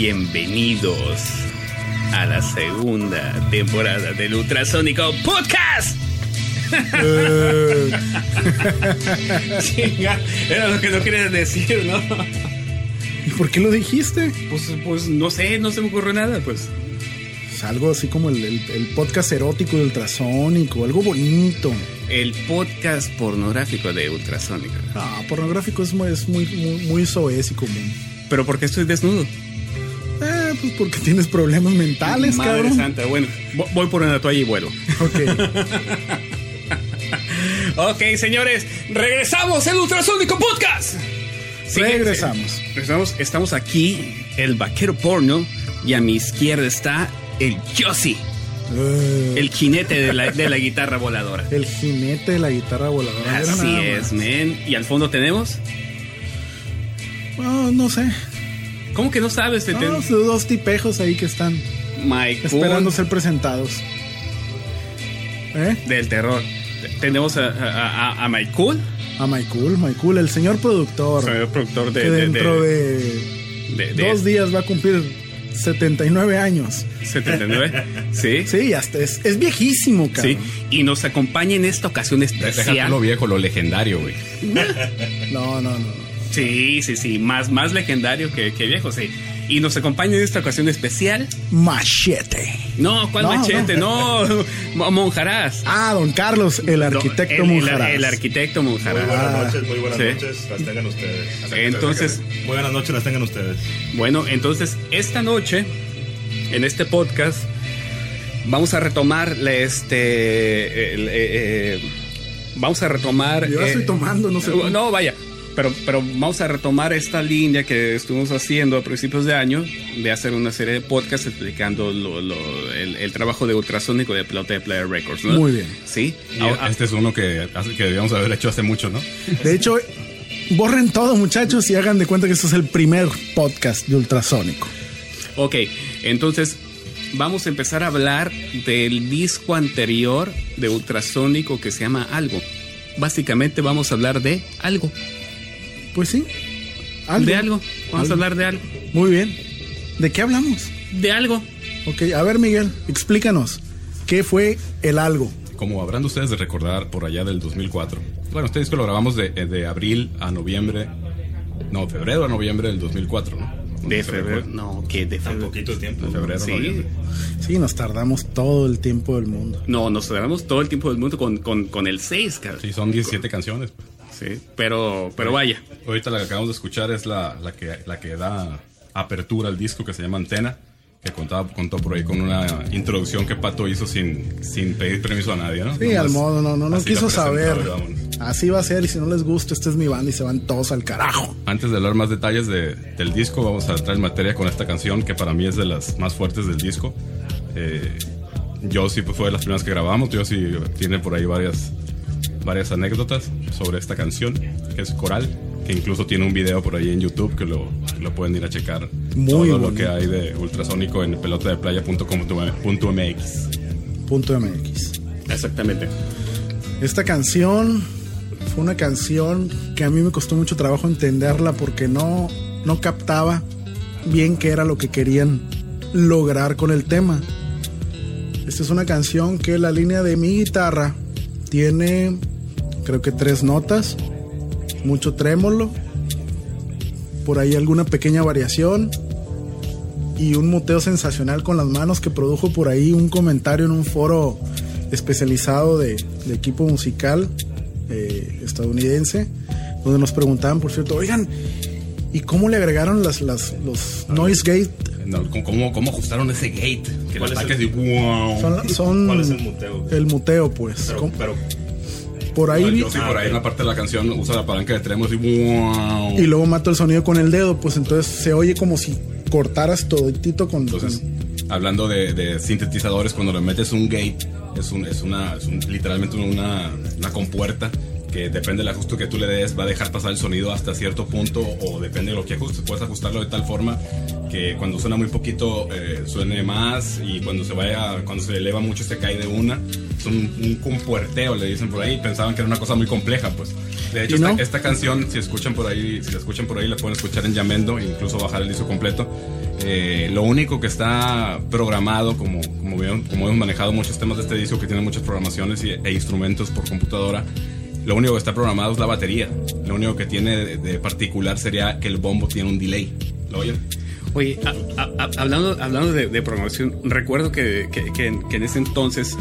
Bienvenidos a la segunda temporada del Ultrasónico Podcast. Chinga, era lo que no querías decir, ¿no? ¿Y por qué lo dijiste? Pues, pues no sé, no se me ocurrió nada, pues. Es algo así como el, el- el podcast erótico de ultrasónico, algo bonito. El podcast pornográfico de Ultrasónico. Ah, pornográfico es muy, es muy, muy, muy soez y común. Pero ¿por qué estoy desnudo? Pues porque tienes problemas mentales, Madre cabrón. santa, bueno, vo- voy por una toalla y vuelo. Ok. Ok, señores, regresamos el Ultrasónico Podcast. Regresamos. Regresamos, estamos aquí, el vaquero porno, y a mi izquierda está el Yossi, Eh, el jinete de la, de la guitarra voladora. el jinete de la guitarra voladora. Así es, men. Y al fondo tenemos. No, no sé. ¿Cómo que no sabes? Te- te- No, son dos tipejos ahí que están Mike esperando ser presentados. ¿Eh? del terror. Te- Tenemos a, a, a- a Mike Cool, A Michael, Michael, el señor productor. señor productor de, que de- dentro de- de, de- de dos días va a cumplir 79 años. 79. Sí. Sí, hasta es, es viejísimo, Sí, cabrón. y nos acompaña en esta ocasión Déjate especial. lo viejo, lo legendario, güey. No, no, no. Sí, sí, sí, más, más legendario que, que viejo, sí. Y nos acompaña en esta ocasión especial. Machete. No, ¿cuál No, machete? No, Mo- Monjarás. Ah, don Carlos, el arquitecto el, el- Monjarás. el arquitecto Muy Monjarás. buenas Ah. noches, muy buenas Sí. noches, las tengan ustedes. Entonces- Muy buenas noches, las tengan ustedes. Bueno, entonces, esta noche, en este podcast, vamos a retomar la, este. el, eh, eh, vamos a retomar. Yo la eh, estoy tomando, no sé. No, vaya. Pero, pero vamos a retomar esta línea que estuvimos haciendo a principios de año de hacer una serie de podcasts explicando lo- lo- el, el trabajo de ultrasónico de Pelota de Player Records. ¿no? Muy bien. Sí. Y Ahora- este es uno que, que debíamos haber hecho hace mucho, ¿no? De hecho, borren todo, muchachos, y hagan de cuenta que este es el primer podcast de Ultrasónico. Ok, entonces vamos a empezar a hablar del disco anterior de Ultrasónico que se llama Algo. Básicamente vamos a hablar de algo. Pues sí. De algo. Vamos Algo. a hablar de algo. Muy bien. ¿De qué hablamos? De algo. Ok, a ver, Miguel, explícanos. ¿Qué fue el algo? Como habrán ustedes de recordar por allá del 2004. Bueno, este disco lo grabamos de, eh, de abril a noviembre. No, febrero a noviembre del 2004, ¿no? De febrero. No, que de Tan febrero. poquito tiempo. De febrero a Sí. noviembre. Sí, nos tardamos todo el tiempo del mundo. No, nos quedamos todo el tiempo del mundo con, con, con el 6, cabrón. Sí, son 17 canciones. Sí, pero, pero vaya. Ahorita la que acabamos de escuchar es la, la, que, la que da apertura al disco que se llama Antena, que contaba, contó por ahí con una introducción que Pato hizo sin, sin pedir permiso a nadie, ¿no? Sí, Nomás al modo, no, no, no quiso saber. Así va a ser, y si no les gusta, esta es mi banda y se van todos al carajo. Antes de hablar más detalles de- del disco, vamos a entrar en materia con esta canción que para mí es de las más fuertes del disco. Eh, yo sí pues, fue de las primeras que grabamos, yo sí tiene por ahí varias, varias anécdotas sobre esta canción, que es Coral, que incluso tiene un video por ahí en YouTube que lo, lo pueden ir a checar. Muy Todo lo que hay de ultrasónico en pelotadeplaya.com.mx. Punto MX. Exactamente. Esta canción fue una canción que a mí me costó mucho trabajo entenderla porque no, no captaba bien qué era lo que querían lograr con el tema. Esta es una canción que la línea de mi guitarra tiene creo que tres notas, mucho trémolo, por ahí alguna pequeña variación y un muteo sensacional con las manos que produjo por ahí un comentario en un foro especializado de, de equipo musical eh, estadounidense, donde nos preguntaban, por cierto, oigan, ¿y cómo le agregaron las, las, los noise gate? No, ¿cómo, ¿Cómo ajustaron ese gate? Que ¿Cuál es el- así, wow. Son, son ¿Cuál es el muteo? el muteo, pues. Pero, ¿Cómo? pero por ahí vi- Yo sí, por ahí en la parte de la canción usa la palanca de tremos y wow. y luego mato el sonido con el dedo, pues entonces se oye como si cortaras toditito con... Entonces, con- hablando de, de sintetizadores, cuando le metes un gate, es, un, es, una, es un- literalmente una, una compuerta que depende del ajuste que tú le des, va a dejar pasar el sonido hasta cierto punto o depende de lo que ajustes. Puedes ajustarlo de tal forma que cuando suena muy poquito eh, suene más y cuando se vaya, cuando se eleva mucho se cae de una. Es un, un compuerteo, le dicen por ahí. Pensaban que era una cosa muy compleja, pues. De hecho, ¿Y no? esta, esta canción, si escuchan por ahí, si la escuchan por ahí, la pueden escuchar en Yamendo, incluso bajar el disco completo. Eh, lo único que está programado, como, como, vieron- como hemos manejado muchos temas de este disco que tiene muchas programaciones y- e instrumentos por computadora, lo único que está programado es la batería. Lo único que tiene de, de particular sería que el bombo tiene un delay. ¿Lo oyen? Oye, a- a- a- hablando, hablando de, de programación, recuerdo que, que- que en, que en ese entonces,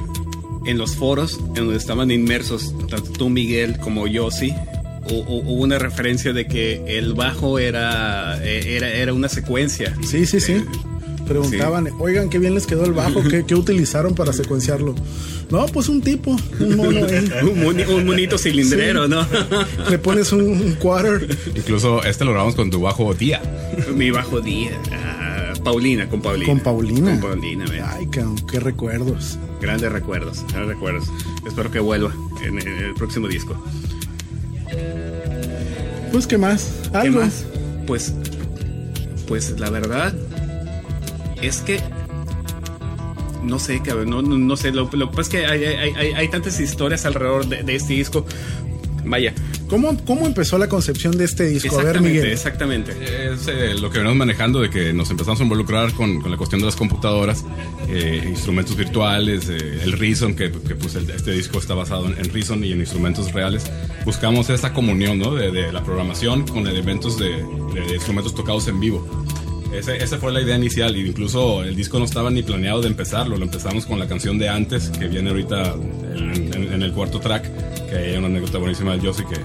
en los foros en donde estaban inmersos, tanto tú, Miguel, como yo, sí, hu- hu- hubo una referencia de que el bajo era, eh, era, era una secuencia. Sí, sí, sí. Preguntaban, oigan, qué bien les quedó el bajo, ¿qué, qué utilizaron para secuenciarlo? No, pues un tipo, un mono ahí. Un, moni- un monito cilindrero, ¿no? Le pones un, un quarter. Incluso este lo grabamos con tu bajo tía. Mi bajo día. ah, Paulina, con Paulina. Con Paulina. Con Paulina, mira. Ay, cabrón, qué recuerdos. Grandes recuerdos, grandes recuerdos. Espero que vuelva en, en el próximo disco. Pues, ¿qué más? ¿Qué Algo. más? Pues, pues la verdad es que no sé, cabrón, no, no, no sé. Lo, lo que pasa es que hay, hay, hay, hay tantas historias alrededor de, de este disco. Vaya, ¿Cómo, ¿Cómo empezó la concepción de este disco? A ver, exactamente, Miguel. exactamente. Es eh, lo que venimos manejando de que nos empezamos a involucrar con, con la cuestión de las computadoras, eh, instrumentos virtuales, eh, el Reason, que, que, pues el- este disco está basado en, en Reason y en instrumentos reales. Buscamos esa comunión ¿no? de, de la programación con elementos de, de instrumentos tocados en vivo. Ese- esa fue la idea inicial e incluso el disco no estaba ni planeado de empezarlo, lo empezamos con la canción de antes que viene ahorita en, en- en el cuarto track, que hay una anécdota buenísima de Josie que,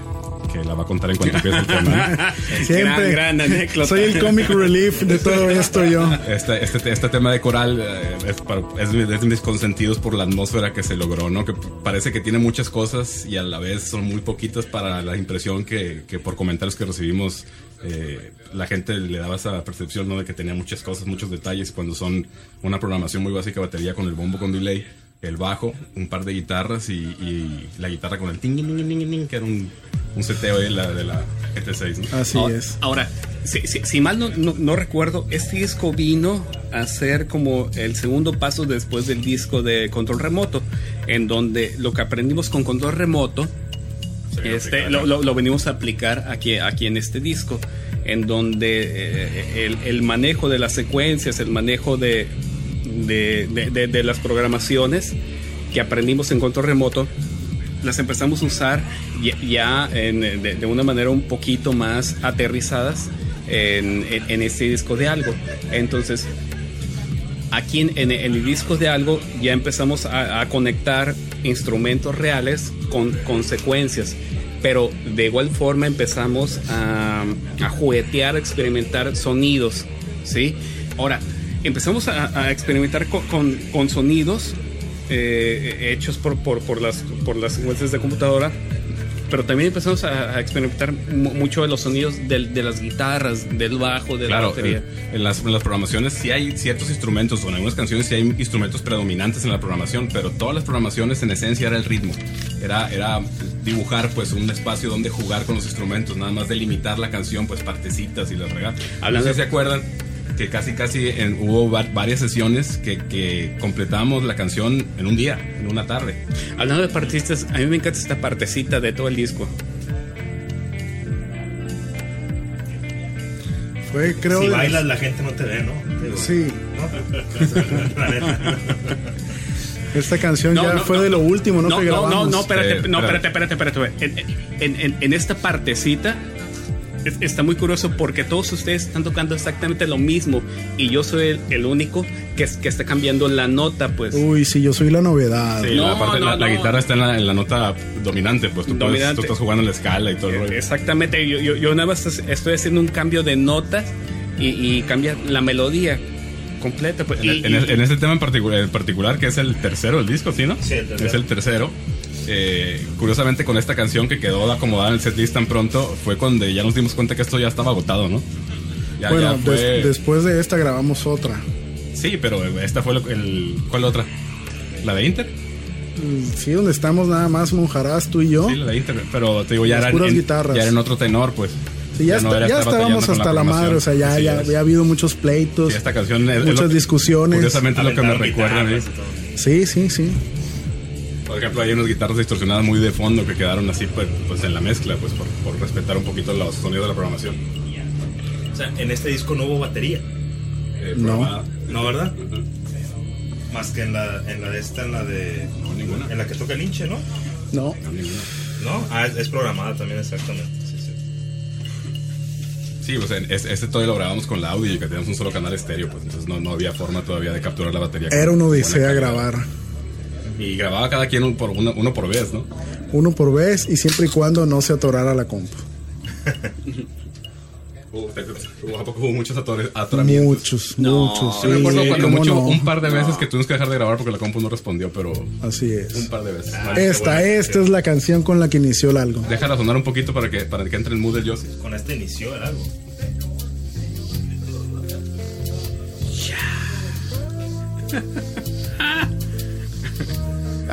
que la va a contar en cuanto empiece el tema. Siempre. Gran, gran anécdota. Soy el comic relief de todo esto yo. Este, este, este tema de coral eh, es, para- es de es de mis consentidos por la atmósfera que se logró, ¿no? Que parece que tiene muchas cosas y a la vez son muy poquitas para la impresión que, que por comentarios que recibimos eh, la gente le daba esa percepción, ¿no? De que tenía muchas cosas, muchos detalles cuando son una programación muy básica, batería con el bombo con delay, el bajo, un par de guitarras y, y la guitarra con el ting, ting, ting, ting, que era un, un seteo de la, de la GT6, ¿no? Así ahora, es. Ahora, si, si- si mal no, no- no recuerdo, este disco vino a ser como el segundo paso después del disco de control remoto, en donde lo que aprendimos con control remoto, este, lo, lo- lo venimos a aplicar aquí, aquí en este disco, en donde eh, el, el manejo de las secuencias, el manejo de, de, de- de- de las programaciones que aprendimos en control remoto, las empezamos a usar ya, ya en- de, de una manera un poquito más aterrizadas en, en- en este disco de algo. Entonces, aquí en, en- el disco de algo ya empezamos a, a conectar instrumentos reales con consecuencias. Pero de igual forma empezamos a, a juguetear, a experimentar sonidos. ¿sí? Ahora, empezamos a, a experimentar con, con- con sonidos eh, hechos por, por, por las, por las secuencias de computadora pero también empezamos a, a experimentar mu- mucho de los sonidos del- de las guitarras, del bajo, de la Claro, batería. eh, en las, en las programaciones sí hay ciertos instrumentos, o en algunas canciones sí hay instrumentos predominantes en la programación, pero todas las programaciones en esencia era el ritmo. Era, era dibujar pues un espacio donde jugar con los instrumentos, nada más delimitar la canción, pues partecitas y las regatas. No sé si se acuerdan que casi casi en- hubo va- varias sesiones que, que completamos la canción en un día, en una tarde. Hablando de partistas, a mí me encanta esta partecita de todo el disco. Fue, creo. Si bailas, la gente no te ve, ¿no? Digo, Sí, ¿no? Esta canción ya fue no. de lo último, ¿no? No, que no, no, no, espérate, Eh, no, espérate. espérate, espérate, espérate. En, en- en- en esta partecita es- está muy curioso porque todos ustedes están tocando exactamente lo mismo y yo soy el, el único que, que está cambiando la nota, pues. Uy, sí, yo soy la novedad. Sí, No, la, parte- no, la- la no. guitarra está en la, en la nota dominante, pues tú, puedes- Dominante. tú estás jugando en la escala y todo el rollo. Exactamente, yo, yo, yo nada más estoy haciendo un cambio de notas y, y cambia la melodía completa. Pues, En, y- en- y- en este tema en particular, en particular, que es el tercero del disco, ¿sí, no? Sí, el tercero. Es el tercero. Eh, curiosamente, con esta canción que quedó acomodada en el setlist tan pronto, fue cuando ya nos dimos cuenta que esto ya estaba agotado, ¿no? Ya, bueno, ya fue- des- después de esta grabamos otra. Sí, pero esta fue lo- el. ¿Cuál otra? ¿La de Inter? Sí, donde estamos nada más Monjarás, tú y yo. Sí, la de internet, pero te digo, ya Las era, puras en, guitarras. ya era en otro tenor, pues. Sí, ya, está- ya estábamos hasta la madre, o sea, ya, ya es. había habido muchos pleitos, Sí, esta canción es- es muchas lo- discusiones. Curiosamente es lo que me recuerda. Sí, sí, sí. Por ejemplo, hay unas guitarras distorsionadas muy de fondo que quedaron así, pues, pues en la mezcla, pues por, por respetar un poquito los sonidos de la programación. O sea, en este disco no hubo batería. Eh, No. No, ¿verdad? Ujú. Más que en la, en la de esta, en la de. No, ninguna. En la que toca el hinche, ¿no? No, No, ninguna. ¿No? Ah, es, es programada también, exactamente. Sí, sí. Sí, pues en- es- este todavía lo grabamos con la audio y que teníamos un solo canal estéreo, pues entonces no, no había forma todavía de capturar la batería. era una odisea calidad. grabar. Y grababa cada quien un por, uno, uno por vez, ¿no? Uno por vez y siempre y cuando no se atorara la compu. Hubo, hubo- ¿A poco hubo muchos atoramientos? Muchos, No, muchos. Yo recuerdo sí, cuando mucho, no. un par de veces que tuvimos que dejar de grabar porque la compu no respondió, pero Así un es. par de veces. Ah. Esta, buena esta es la canción con la que inició el algo. Déjala sonar un poquito para que, para que entre el mood del Yossi. Con este inició el algo.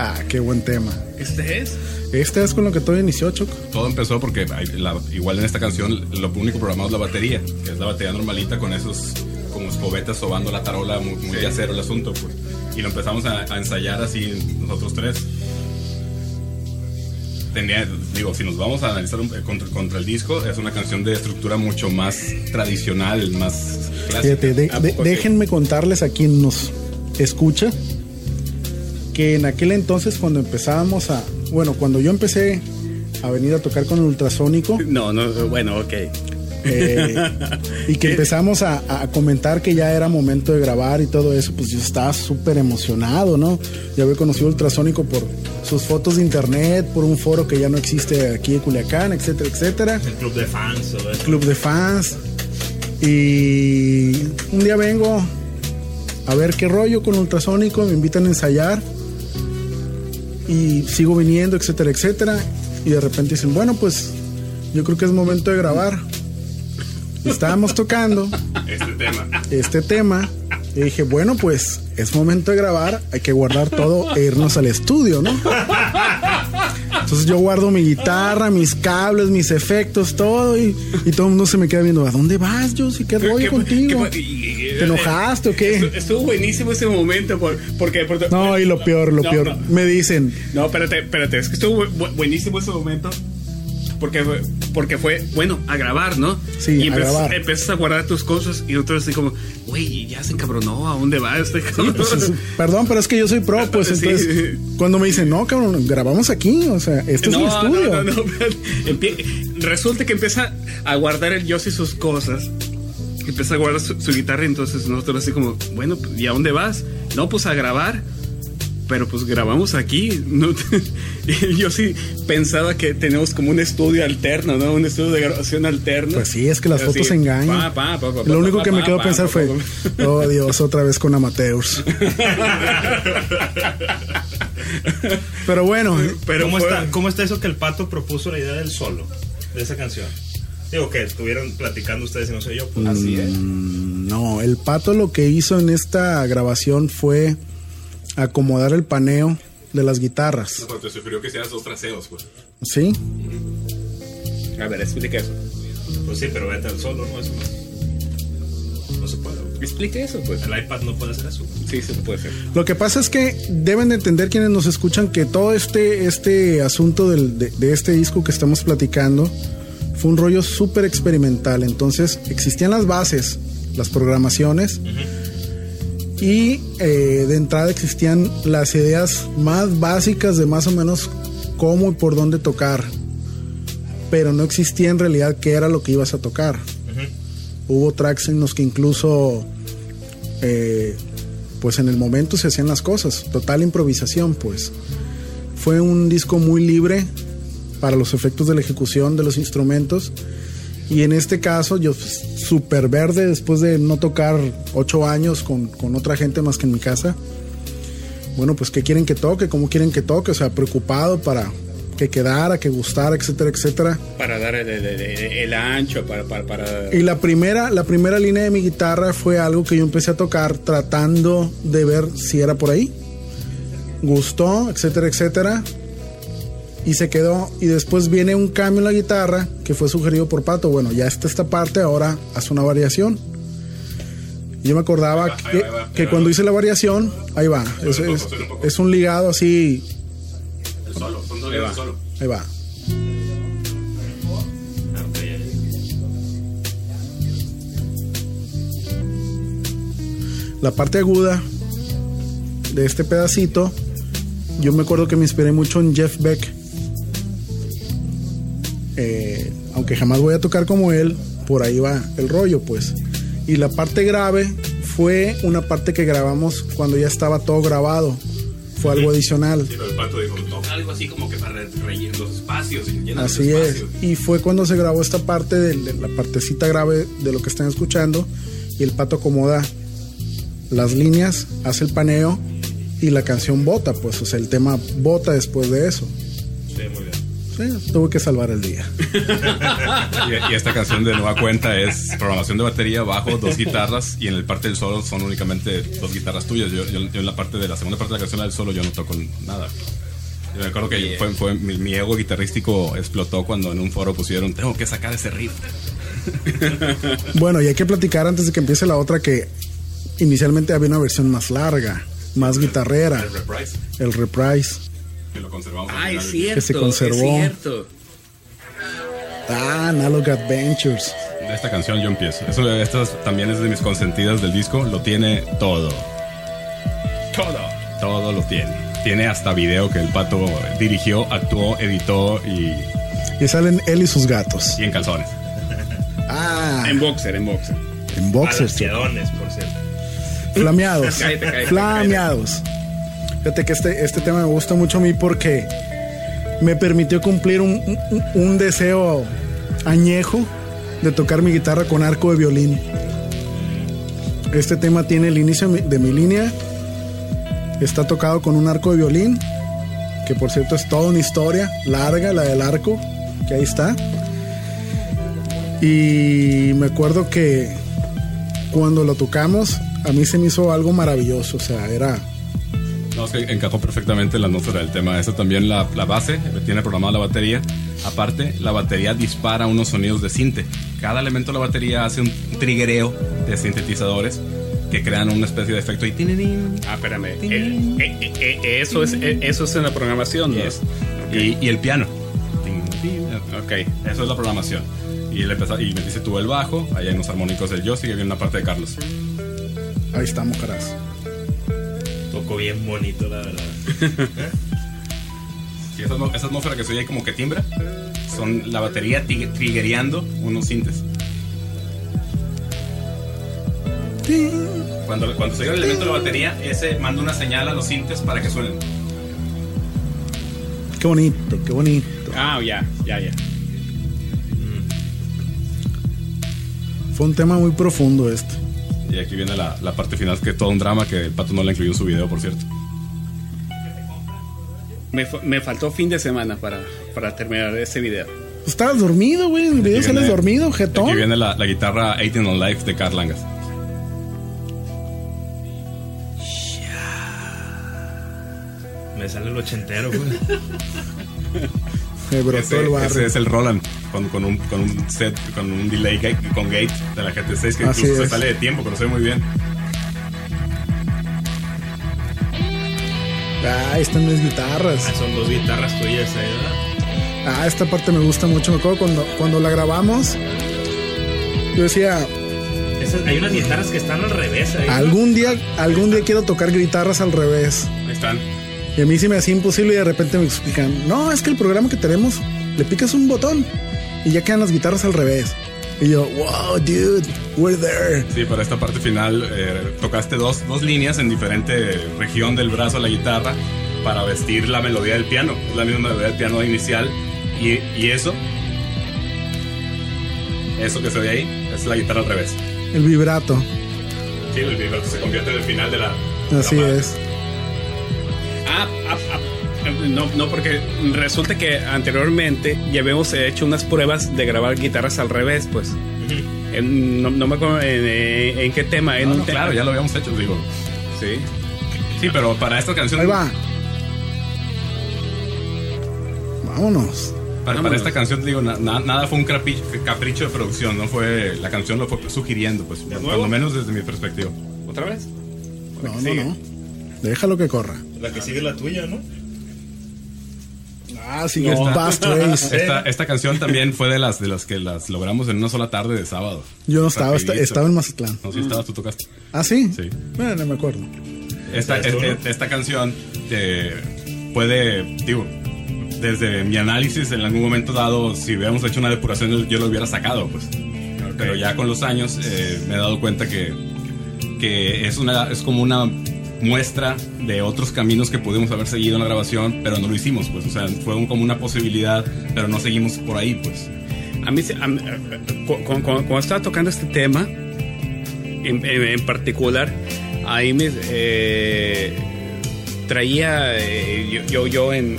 Ah, qué buen tema. ¿Este es? Este es con lo que todo inició, Choco. Todo empezó porque la- igual en esta canción lo único programado es la batería, que es la batería normalita con esos como escobetas sobando la tarola, muy, muy de acero el asunto, pues. Y lo empezamos a, a ensayar así nosotros tres. Tenía, digo, si nos vamos a analizar un- contra, contra el disco, es una canción de estructura mucho más tradicional, más clásica. Déjenme contarles a quien nos escucha que en aquel entonces cuando empezábamos a, bueno, cuando yo empecé a venir a tocar con el ultrasónico No, no, bueno, ok. eh, y que empezamos a, a comentar que ya era momento de grabar y todo eso, pues yo estaba súper emocionado, ¿no? Ya había conocido ultrasónico por sus fotos de internet, por un foro que ya no existe aquí en Culiacán, etcétera, etcétera El club de fans, todo eso. club de fans. Y un día vengo a ver qué rollo con ultrasónico, me invitan a ensayar y sigo viniendo, etcétera, etcétera. Y de repente dicen, bueno, pues yo creo que es momento de grabar. Estábamos tocando Este tema. este tema y dije, bueno, pues es momento de grabar, hay que guardar todo e irnos al estudio, ¿no? Entonces yo guardo mi guitarra, mis cables, mis efectos, todo y, y todo el mundo se me queda viendo, ¿a dónde vas, Josie? ¿Qué rollo ¿Qué- contigo? qué- ¿Te enojaste o qué? Estuvo, estuvo buenísimo ese momento por- porque, No, y lo peor, lo No, peor, no. me dicen, No, espérate, espérate, es que estuvo bu- bu- buenísimo ese momento. Porque fue, porque fue, bueno, a grabar, ¿no? Sí, y a empiezas, grabar. empiezas a guardar tus cosas y otros así como, güey, ya se encabronó, ¿a dónde va este cabrón? pues, es- perdón, pero es que yo soy pro, pues Sí. entonces, cuando me dicen, no, cabrón, grabamos aquí, o sea, este es mi estudio. No, no, no, Resulta que empieza a guardar el Yossi sus cosas. Empieza a guardar su, su guitarra. Entonces nosotros así como, bueno, ¿y a dónde vas? No, pues a grabar. Pero pues grabamos aquí. ¿no? Y yo sí pensaba que tenemos como un estudio alterno, ¿no? Un estudio de grabación alterno. Pues sí, es que las Así, fotos engañan. pa, pa, pa, pa, Lo único pa, que me quedó pa, pensar pa, fue, pa, oh Dios, otra vez con amateurs. Pero bueno, Pero ¿Cómo, fue- está, ¿Cómo está eso que el pato propuso la idea del solo de esa canción? Digo que estuvieron platicando ustedes y no sé yo. Pues. Así es. Mm, No, el pato lo que hizo en esta grabación fue acomodar el paneo de las guitarras. No, pero te sugirió que hicieras dos traseos, pues. ¿Sí? A ver, explica eso. Pues sí, pero vete al solo, ¿no? Eso no, no se puede. Explica eso, pues. El iPad no puede hacer eso. Sí, se puede hacer. Lo que pasa es que deben de entender quienes nos escuchan que todo este, este asunto del- de, de este disco que estamos platicando fue un rollo súper experimental. Entonces existían las bases, las programaciones y eh, de entrada existían las ideas más básicas de más o menos cómo y por dónde tocar. Pero no existía en realidad qué era lo que ibas a tocar. Hubo tracks en los que incluso eh, pues en el momento se hacían las cosas, total improvisación, pues. Fue un disco muy libre para los efectos de la ejecución de los instrumentos. Y en este caso, yo pues, súper verde después de no tocar ocho años con, con otra gente más que en mi casa. Bueno, pues qué quieren que toque, cómo quieren que toque, o sea, preocupado para que quedara, que gustara, etcétera, etcétera. Para dar el, el- el- el ancho, para, para, para... Y la primera, la primera línea de mi guitarra fue algo que yo empecé a tocar tratando de ver si era por ahí. gustó, etcétera, etcétera. Y se quedó. Y después viene un cambio en la guitarra que fue sugerido por Pato. Bueno, ya está esta parte, ahora haz una variación. Yo me acordaba va, que, ahí va, ahí va. que cuando hice la variación, ahí va. Es, un es- es ligado así. El solo, son dos solo. Ahí va. La parte aguda de este pedacito, yo me acuerdo que me inspiré mucho en Jeff Beck. Eh, aunque jamás voy a tocar como él, por ahí va el rollo, pues. Y la parte grave fue una parte que grabamos cuando ya estaba todo grabado. Fue algo adicional. Sí, pero el pato dijo, toca algo así como que para re- rellenar los espacios y los Así es. Y fue cuando se grabó esta parte de, de la partecita grave de lo que están escuchando. Y el pato acomoda las líneas, hace el paneo y la canción bota, pues, o sea, el tema bota después de eso. Sí, muy bien. Sí, tuve que salvar el día. Y, y esta canción de nueva cuenta es programación de batería, bajo, dos guitarras y en el parte del solo son únicamente dos guitarras tuyas. Yo, yo- yo en la parte de la segunda parte de la canción del solo yo no toco nada. Yo me acuerdo que fue, fue- mi, mi ego guitarrístico explotó cuando en un foro pusieron tengo que sacar ese riff. Bueno, y hay que platicar antes de que empiece la otra que inicialmente había una versión más larga, más guitarrera, El reprise el reprise. Que lo conservamos. Ah, es cierto. Que se conservó. Es cierto. Ah, Analog Adventures. De esta canción yo empiezo. Eso, esta también es de mis consentidas del disco. Lo tiene todo. Todo. Todo lo tiene. Tiene hasta video que el pato dirigió, actuó, editó y, Y salen él y sus gatos. y en calzones. Ah, En boxer, en boxer. en por cierto. Flameados. Cállate, cállate, Flameados. Fíjate que este, este tema me gusta mucho a mí porque me permitió cumplir un, un- un deseo añejo de tocar mi guitarra con arco de violín. Este tema tiene el inicio de mi- de mi línea. Está tocado con un arco de violín, que por cierto es toda una historia larga, la del arco, que ahí está. Y me acuerdo que cuando lo tocamos, a mí se me hizo algo maravilloso. O sea, era. No, es que encajó perfectamente en la atmósfera del tema. Eso también la, la base, tiene programada la batería. Aparte, la batería dispara unos sonidos de cinte. Cada elemento de la batería hace un triggereo de sintetizadores que crean una especie de efecto y. Ah, espérame. Eh, eh, eh, eh, eso, es, eh, eso es en la programación, ¿no? Yes. Y, y el piano. Ok. Eso es la programación. Y, le empezó- y me dice tú el bajo, ahí hay unos armónicos del Joss y hay una parte de Carlos. Ahí está, mojarás. Tocó bien bonito, la verdad. Y esa, atmósfera que se oye ahí como que timbra, son la batería tig- triggereando unos sintes. Cuando, cuando se oye el elemento de la batería, ese manda una señal a los sintes para que suenen. Qué bonito, qué bonito. Ah, ya, ya, ya. Fue un tema muy profundo este. Y aquí viene la, la parte final, que es todo un drama que el pato no le incluyó en su video, por cierto. Me, me faltó fin de semana para, para terminar ese video. Estabas dormido, güey. En el video Aquí sales dormido, Aquí jetón. viene la, la guitarra 18 on Life de Carl Langas. Me sale el ochentero, güey. Me brotó Ese, el ese barrio. es el Roland con, con, un, con un set, con un delay gate, con gate de la GT6 que Así incluso se sale de tiempo, ve muy bien. Ah, están mis guitarras. Ah, son dos guitarras tuyas ahí, ¿verdad? Ah, esta parte me gusta mucho. Me acuerdo cuando, cuando la grabamos. Yo decía, Esas- hay unas guitarras que están al revés ahí. ¿no? algún día, algún día quiero tocar guitarras al revés. Ahí están. Y a mí se me hacía imposible y de repente me explican, no, es que el programa que tenemos, le picas un botón y ya quedan las guitarras al revés. Y yo, wow, dude, we're there. Sí, para esta parte final eh, tocaste dos, dos líneas en diferente región del brazo de la guitarra para vestir la melodía del piano. Es la misma melodía del piano inicial. Y, y eso, eso que se ve ahí, es la guitarra al revés. El vibrato, Sí, el vibrato se convierte en el final de la. así es. Ah, ah, ah, no, no, porque resulta que anteriormente ya habíamos hecho unas pruebas de grabar guitarras al revés, pues. En- no, no me acuerdo en, en- en qué tema. En No, un no, tema. claro, ya lo habíamos hecho, digo. Sí. Sí, pero para esta canción. Ahí va. Vámonos. Para, esta canción, digo, na- na- nada fue un capricho, capricho de producción, no fue. La canción lo fue sugiriendo, pues, por lo menos desde mi perspectiva. ¿Otra vez? No, no, sigue. no. Déjalo que corra. La que sigue es la tuya, ¿no? Ah, No. el Fast Race. Esta, esta canción también fue de las de las que las logramos en una sola tarde de sábado. Yo no estaba, estaba en Mazatlán. No, sí estabas, tú tocaste. ¿Ah, sí? Sí. Bueno, no me acuerdo. Esta, ¿Sabes tú, no? este- esta canción eh, puede, digo, desde mi análisis en algún momento dado, si hubiéramos hecho una depuración, yo lo hubiera sacado, pues. Pero ya con los años eh, me he dado cuenta que, que es, una, es como una muestra de otros caminos que pudimos haber seguido en la grabación, pero no lo hicimos, pues. O sea, fue un- como una posibilidad, pero no seguimos por ahí, pues. A mí, a mí, eh, cu- cu- cu- cuando, estaba tocando este tema, en, en- en particular, ahí me eh, traía eh, yo, yo, yo en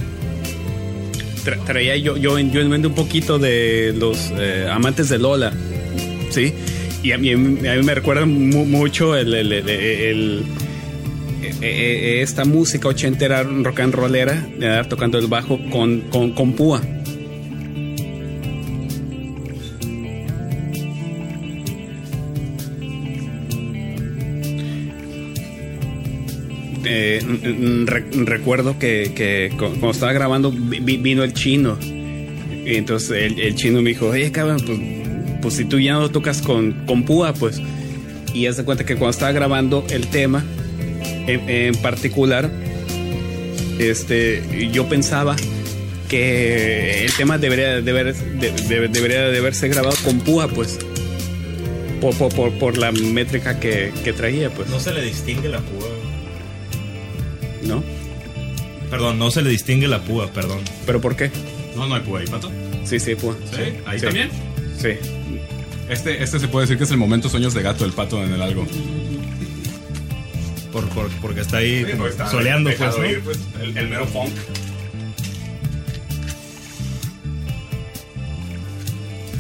tra- traía yo, yo en yo en mente un poquito de los eh, amantes de Lola, sí, y a mí, a mí me recuerda mu- mucho el, el- el- el- esta música ochentera rock and rollera tocando el bajo con, con, púa. Eh, n- re- recuerdo que, que cu- cuando estaba grabando vi- vi- vino el chino. Entonces el, el chino me dijo, oye cabrón, pues, pues si tú ya no tocas con, con púa, pues. Y haz de cuenta que cuando estaba grabando el tema, en, en particular, este, yo pensaba que el tema debería de, haber- de- de- debería de haberse grabado con púa, pues. Por, por, por, la métrica que, que traía, pues. No se le distingue la púa. ¿No? Perdón, no se le distingue la púa, perdón. ¿Pero por qué? No, no hay púa ahí, pato. Sí, sí, púa. Sí, ahí Sí. también. Sí. Este, este se puede decir que es el momento sueños de gato del pato en el algo. Por, por- porque está ahí soleando, pues, ¿no? el, el mero funk.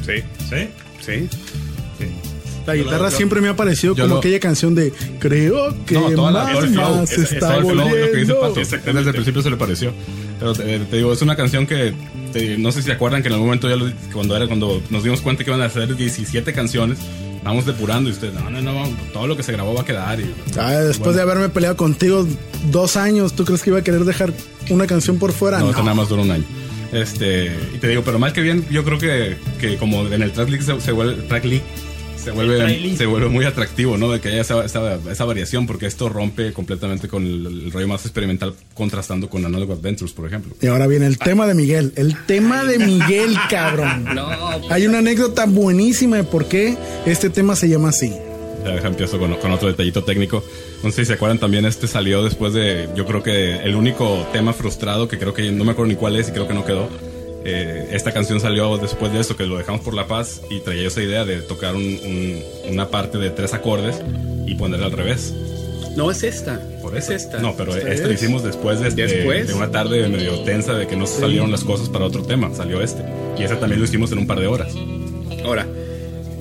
Sí, ¿Sí? sí. La Yo guitarra lo- siempre me ha parecido yo como lo- aquella canción de Creo que No, toda la- más, todo el flow, más ese- está el flow, lo que dice pato. Desde el principio se le pareció. Pero te, te digo, es una canción que te- no sé si se acuerdan que en algún momento ya lo- cuando era cuando nos dimos cuenta que iban a hacer 17 canciones, vamos depurando y usted, no, no, no, todo lo que se grabó va a quedar. Y, Ah, después de haberme peleado contigo dos años, ¿tú crees que iba a querer dejar una canción por fuera? No, nada más dura un año. Este, y te digo, pero mal que bien, yo creo que, que como en el tracklist se, se vuelve, tracklist se vuelve, se vuelve muy atractivo, ¿no? De que haya esa, esa, esa variación, porque esto rompe completamente con el, el rollo más experimental, contrastando con Analog Adventures, por ejemplo. Y ahora viene el tema de Miguel. El tema de Miguel, cabrón. Hay una anécdota buenísima de por qué este tema se llama así. Ya deja, empiezo con, con otro detallito técnico. No sé si se acuerdan también, este salió después de, yo creo que el único tema frustrado, que creo que no me acuerdo ni cuál es y creo que no quedó. Eh, esta canción salió después de eso, que lo dejamos por La Paz y traía esa idea de tocar un- un- una parte de tres acordes y ponerla al revés. No es esta. Por es eso. esta. No, pero Esta este lo es. hicimos después de, de- ¿Después? de una tarde medio tensa de que no salieron las cosas para otro tema. Salió este. Y ese también lo hicimos en un par de horas. Ahora,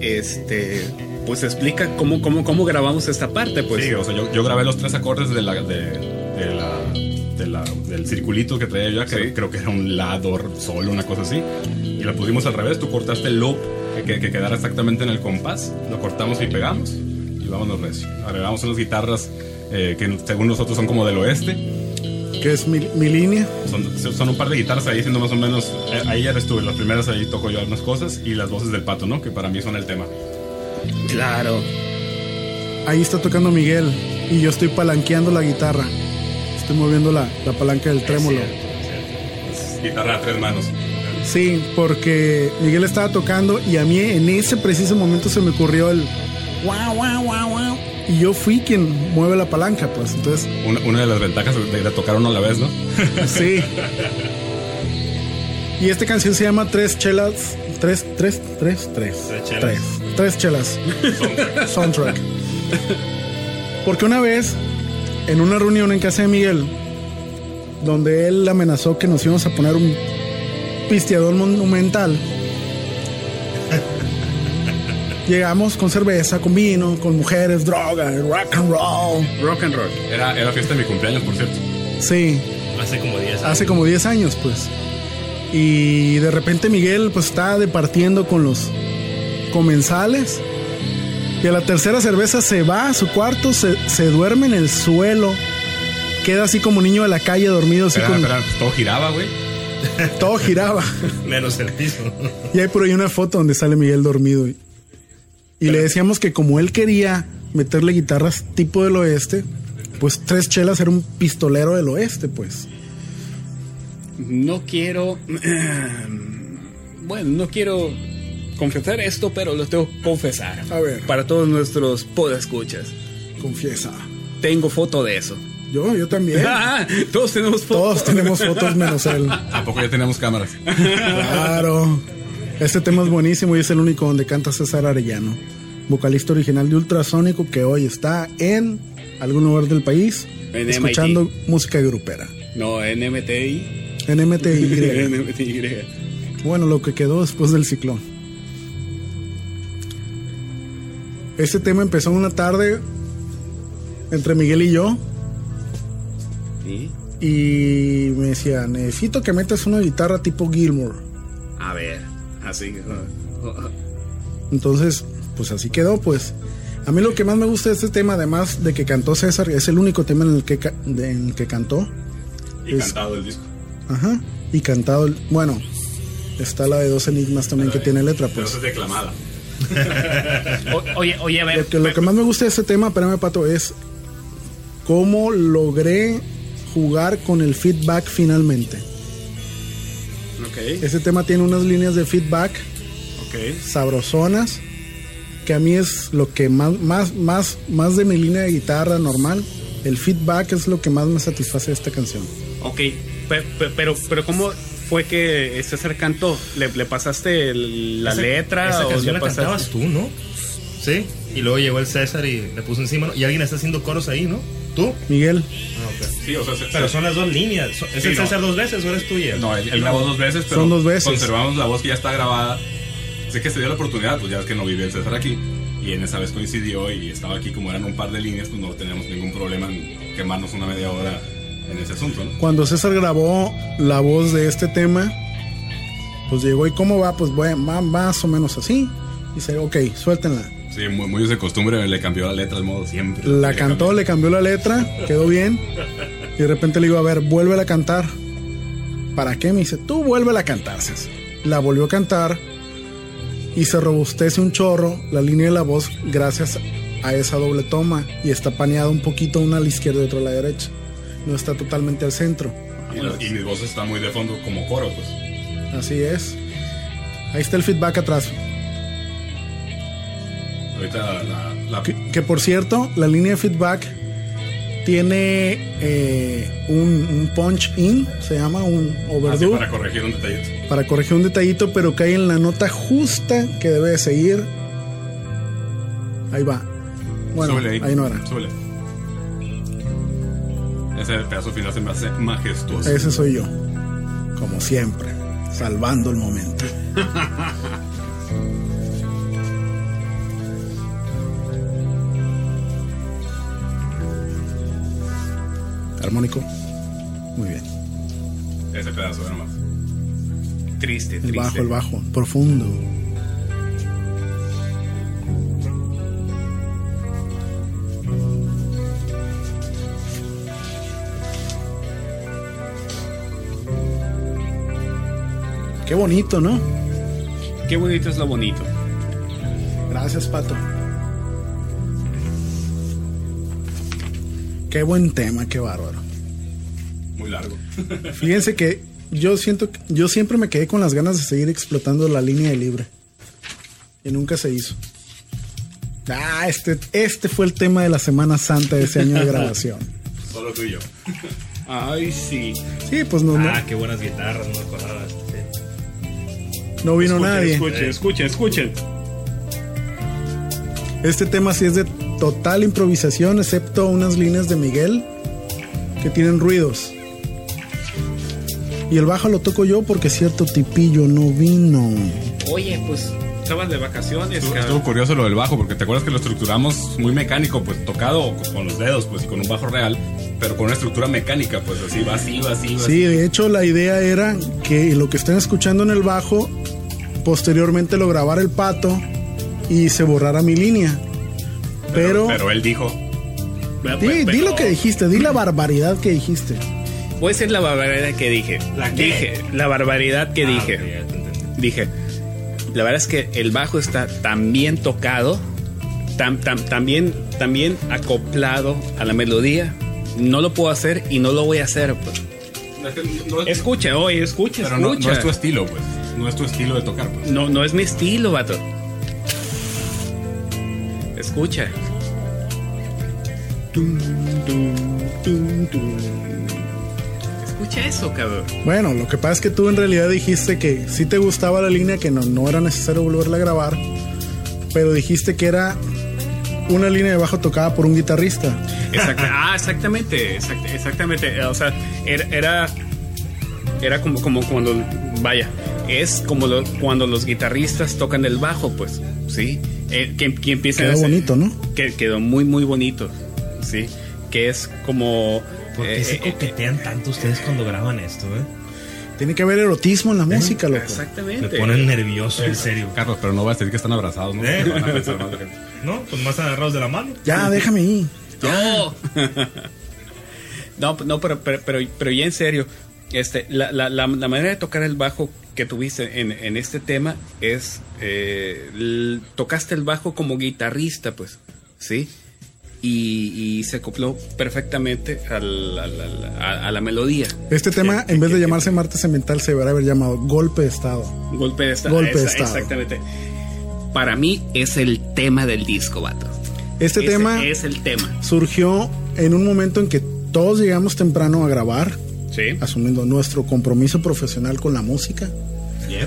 este, pues explica cómo, cómo, cómo grabamos esta parte, pues. Sí, o sea, yo, yo grabé los tres acordes de la, de, de la, de la- del circulito que traía yo, que Sí. creo que era un la, do, sol, una cosa así. Y lo pusimos al revés, tú cortaste el loop que, que- que quedara exactamente en el compás, lo cortamos y pegamos y vámonos recio. Agregamos unas guitarras eh, que según nosotros son como del oeste. Que es mi, mi línea. Son, son un par de guitarras ahí siendo más o menos... eh, ahí ya estuve, las primeras ahí toco yo algunas cosas y las voces del pato, ¿no? Que para mí son el tema. Claro. Ahí está tocando Miguel. Y yo estoy palanqueando la guitarra. Estoy moviendo la, la palanca del trémolo. Guitarra a tres manos. Sí, porque Miguel estaba tocando y a mí en ese preciso momento se me ocurrió el wow, wow, wow, wow. Y yo fui quien mueve la palanca, pues. Entonces, Una, una de las ventajas de, de tocar uno a la vez, ¿no? sí. Y esta canción se llama Tres Chelas. Tres, tres, tres, tres. Tres chelas. Tres, tres chelas. Soundtrack. Porque una vez, en una reunión en casa de Miguel, donde él amenazó que nos íbamos a poner un pisteador monumental, llegamos con cerveza, con vino, con mujeres, droga, rock and roll. Rock and roll. Era, era fiesta de mi cumpleaños, por cierto. Sí, Hace como 10 años. hace como 10 años, pues. Y de repente Miguel pues está departiendo con los comensales. Y a la tercera cerveza se va a su cuarto, se, se duerme en el suelo. Queda así como niño de la calle dormido, así Espera, con espera, pues todo giraba, güey. todo giraba. Menos el piso. Y hay por ahí una foto donde sale Miguel dormido. Y, y le decíamos que como él quería meterle guitarras tipo del oeste, pues tres chelas era un pistolero del oeste, pues. No quiero. Bueno, no quiero confesar esto, pero lo tengo que confesar. A ver. Para todos nuestros podescuchas. Confiesa. Tengo foto de eso. Yo, yo también. Ah, todos tenemos foto. Todos tenemos fotos menos él. ¿A poco ya teníamos cámaras? Claro. Este tema es buenísimo y es el único donde canta César Arellano, vocalista original de Ultrasónico que hoy está en algún lugar del país En escuchando música grupera. No, NMTI. NMTY. NMTY. Bueno, lo que quedó después del ciclón. Este tema empezó una tarde entre Miguel y yo Sí. y me decía, necesito que metas una guitarra tipo Gilmore. A ver, así. Entonces, pues así quedó, pues. A mí lo que más me gusta de este tema, además de que cantó César, es el único tema en el que, de- en el que cantó. Y Es- cantado el disco. Ajá. Y cantado, el- bueno, está la de dos enigmas también que tiene letra, pues. es declamada. O- oye, oye, a ver. Lo que, lo que más me gusta de este tema, espérame, Pato, es cómo logré jugar con el feedback finalmente. Ok, Este tema tiene unas líneas de feedback ok. sabrosonas, que a mí es lo que más, más, más, más de mi línea de guitarra normal. El feedback es lo que más me satisface de esta canción. Ok, pe- pe- pero, pero ¿cómo fue que César cantó? ¿Le, le pasaste el- la Esa- letra Esa o canción le la cantabas tú, ¿no? Sí. Y luego llegó el César y le puso encima, ¿no? Y alguien está haciendo coros ahí, ¿no? ¿Tú? Miguel, Ah, ok. Sí, o sea, se- Pero son las dos líneas. ¿Es Sí, el no. César dos veces o eres tú y él? No, él, él grabó dos veces, pero Son dos veces. conservamos la voz que ya está grabada. Sé que se dio la oportunidad, pues ya ves que no vive el César aquí. Y en esa vez coincidió y estaba aquí, como eran un par de líneas, pues no teníamos ningún problema en quemarnos una media hora en ese asunto, ¿no? cuando César grabó la voz de este tema, pues llegó y cómo va, pues bueno, va más o menos así. Y dice, ok, suéltenla. Sí, muy, muy de costumbre, le cambió la letra al modo siempre. La cantó, cambió. le cambió la letra, quedó bien. Y de repente le digo, a ver, vuélvela a cantar. ¿Para qué? Me dice, tú vuélvela a cantar, César. La volvió a cantar y se robustece un chorro la línea de la voz gracias a esa doble toma. Y está paneada un poquito una a la izquierda y otra a la derecha. No está totalmente al centro. Y, la- y mis voces están muy de fondo como coro, pues. Así es. Ahí está el feedback atrás. Ahorita la, la- Que, que, por cierto, la línea de feedback tiene eh, un, un punch in, se llama un así overdub. para corregir un detallito. para corregir un detallito, pero cae en la nota justa que debe de seguir. Ahí va. Bueno, Súbele ahí no era. Súbele. Ese pedazo final se me hace majestuoso. Ese soy yo. Como siempre, salvando el momento. Armónico. Muy bien. Ese pedazo de nomás. Triste, El triste. bajo, el bajo. Profundo. Qué bonito, ¿no? Qué bonito es lo bonito. Gracias, Pato. Qué buen tema, qué bárbaro. Muy largo. Fíjense que yo siento que yo siempre me quedé con las ganas de seguir explotando la línea de libre. Y nunca se hizo. Ah, este, este fue el tema de la Semana Santa de ese año de grabación. Solo tú y yo. Ay, sí. Sí, pues no, no, Ah, qué buenas guitarras, no. No vino Escuchen, nadie. Escuchen, escuchen, escuchen. Este tema sí es de total improvisación, excepto unas líneas de Miguel que tienen ruidos. Y el bajo lo toco yo porque cierto tipillo no vino. Oye, pues estaba de vacaciones. Estuvo, estuvo curioso lo del bajo, porque te acuerdas que lo estructuramos muy mecánico, pues tocado con los dedos, pues y con un bajo real, pero con una estructura mecánica, pues así, va así, va así, va Sí, así. de hecho la idea era que lo que estén escuchando en el bajo, posteriormente lo grabara el pato y se borrara mi línea. Pero, Pero él dijo, di, di lo que dijiste, di la barbaridad que dijiste. Voy a decir la barbaridad que dije. ¿La qué? Dije, la barbaridad que Ah, dije. ok, ya te entendí. Dije, la verdad es que el bajo está tan bien tocado, tan, tan, tan bien, tan bien acoplado a la melodía. No lo puedo hacer y no lo voy a hacer. pues. no, Escucha, oye, escucha, pero no, es tu estilo, pues. No es tu estilo de tocar, pues. No, no es mi estilo, vato. Escucha. Escucha eso, cabrón. Bueno, lo que pasa es que tú en realidad dijiste que sí te gustaba la línea, que no, no era necesario volverla a grabar, pero dijiste que era una línea de bajo tocada por un guitarrista. Exacta- ah, exactamente, exact- exactamente. O sea, era, era, era como, como cuando, vaya, es como lo- cuando los guitarristas tocan el bajo, pues, sí. Eh, que, que empiezan Quedó a hacer- bonito, ¿no? Que quedó muy, muy bonito, sí. Que es como. ¿Por qué eh, se eh, coquetean tanto ustedes cuando graban esto, eh? Tiene que haber erotismo en la música, loco. Me Exactamente. ponen nervioso, en serio. Carlos, pero no vas a decir que están abrazados, ¿no? ¿Eh? Van a pensar. ¿No? Pues más agarrados de la mano. Ya, déjame ir. No. no, no, pero, pero, pero, pero ya en serio, este, la, la, la, la manera de tocar el bajo que tuviste en, en este tema es, eh, l- tocaste el bajo como guitarrista, pues, ¿sí? Y, y se acopló perfectamente al- al- al- a, a la melodía. Este tema, en vez de llamarse martes mental, se debería haber llamado golpe de estado. Golpe de estado. Golpe de estado. Exactamente. Para mí es el tema del disco, vato. Este Ese tema es el tema. surgió en un momento en que todos llegamos temprano a grabar, Sí. asumiendo nuestro compromiso profesional con la música.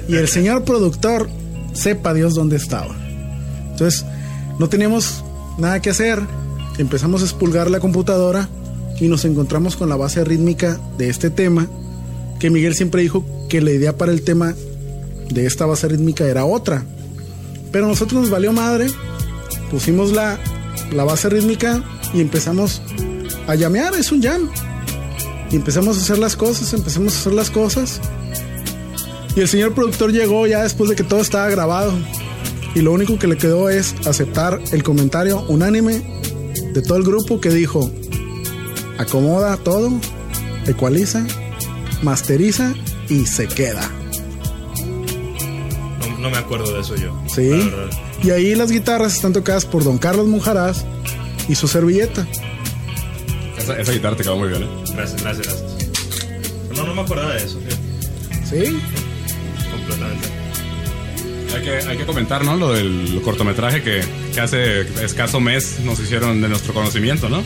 Y el señor productor, sepa Dios dónde estaba. Entonces, no teníamos nada que hacer. Empezamos a expulgar la computadora y nos encontramos con la base rítmica de este tema. Que Miguel siempre dijo que la idea para el tema de esta base rítmica era otra. Pero a nosotros nos valió madre. Pusimos la, la base rítmica y empezamos a llamear. Es un jam. Y empezamos a hacer las cosas, empezamos a hacer las cosas. Y el señor productor llegó ya después de que todo estaba grabado. Y lo único que le quedó es aceptar el comentario unánime de todo el grupo que dijo, acomoda todo, ecualiza, masteriza y se queda. No, no me acuerdo de eso yo. ¿Sí? Y ahí las guitarras están tocadas por don Carlos Mujaraz y su servilleta. Esa, esa guitarra te quedó muy bien, ¿eh? Gracias, gracias, gracias. No, no me acordaba de eso. fíjate, ¿Sí? Completamente. Hay que, hay que comentar, ¿no? Lo del cortometraje que, que hace escaso mes nos hicieron de nuestro conocimiento, ¿no?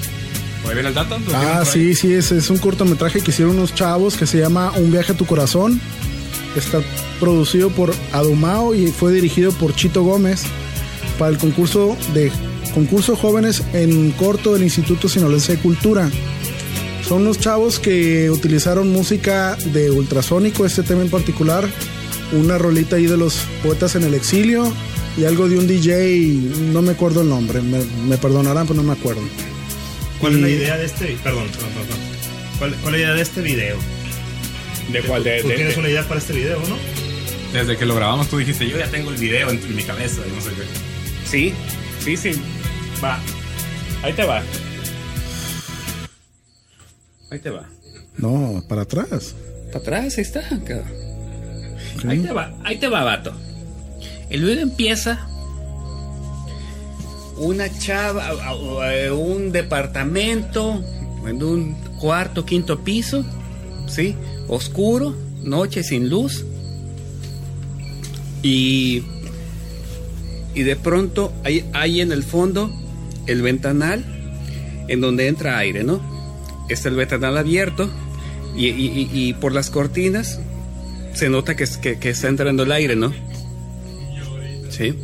¿Por ahí viene el dato? ¿Lo tienen Ah, sí, sí, es, es un cortometraje que hicieron unos chavos que se llama Un viaje a tu corazón. Está producido por Adumao y fue dirigido por Chito Gómez para el concurso de concurso jóvenes en corto del Instituto Sinaloense de Cultura. Son unos chavos que utilizaron música de ultrasónico, este tema en particular, una rolita ahí de los poetas en el exilio y algo de un DJ, no me acuerdo el nombre, me, me perdonarán, pero no me acuerdo. ¿Cuál es la idea de este? Perdón, perdón, perdón. ¿Cuál, cuál es la idea de este video? ¿De cuál? De, ¿Tú de- tienes de- una idea para este video, no? Desde que lo grabamos tú dijiste, yo ya tengo el video en, en mi cabeza y no sé qué. Sí, sí, sí. Va. Ahí te va. Ahí te va. No, para atrás. Para atrás, ahí está. Ahí te va, ahí te va, vato. El video empieza. Una chava, a- un departamento, en un cuarto, quinto piso, ¿sí? Oscuro, noche sin luz. Y, y de pronto hay, hay en el fondo el ventanal en donde entra aire, ¿no? Está el ventanal abierto y, y- y- por las cortinas se nota que, que, que está entrando el aire, ¿no? Sí.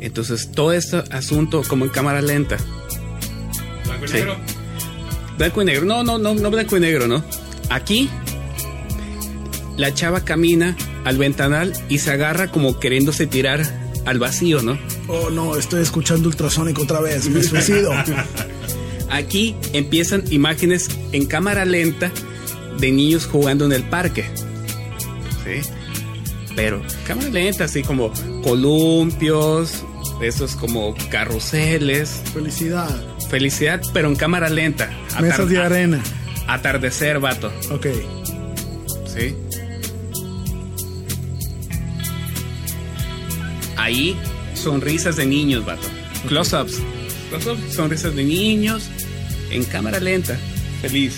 Entonces todo este asunto como en cámara lenta. Blanco y Sí. negro. Blanco y negro. No, no, no, no blanco y negro, ¿no? Aquí la chava camina al ventanal y se agarra como queriéndose tirar al vacío, ¿no? Oh no, estoy escuchando ultrasónico otra vez, me suicido. Aquí empiezan imágenes en cámara lenta de niños jugando en el parque. ¿Sí? Pero cámara lenta, así como columpios, esos como carruseles. Felicidad. Felicidad, pero en cámara lenta. Mesas de arena. Atardecer, vato. Ok. ¿Sí? Ahí, sonrisas de niños, vato. Close-ups. Close-ups, sonrisas de niños en cámara lenta. Feliz.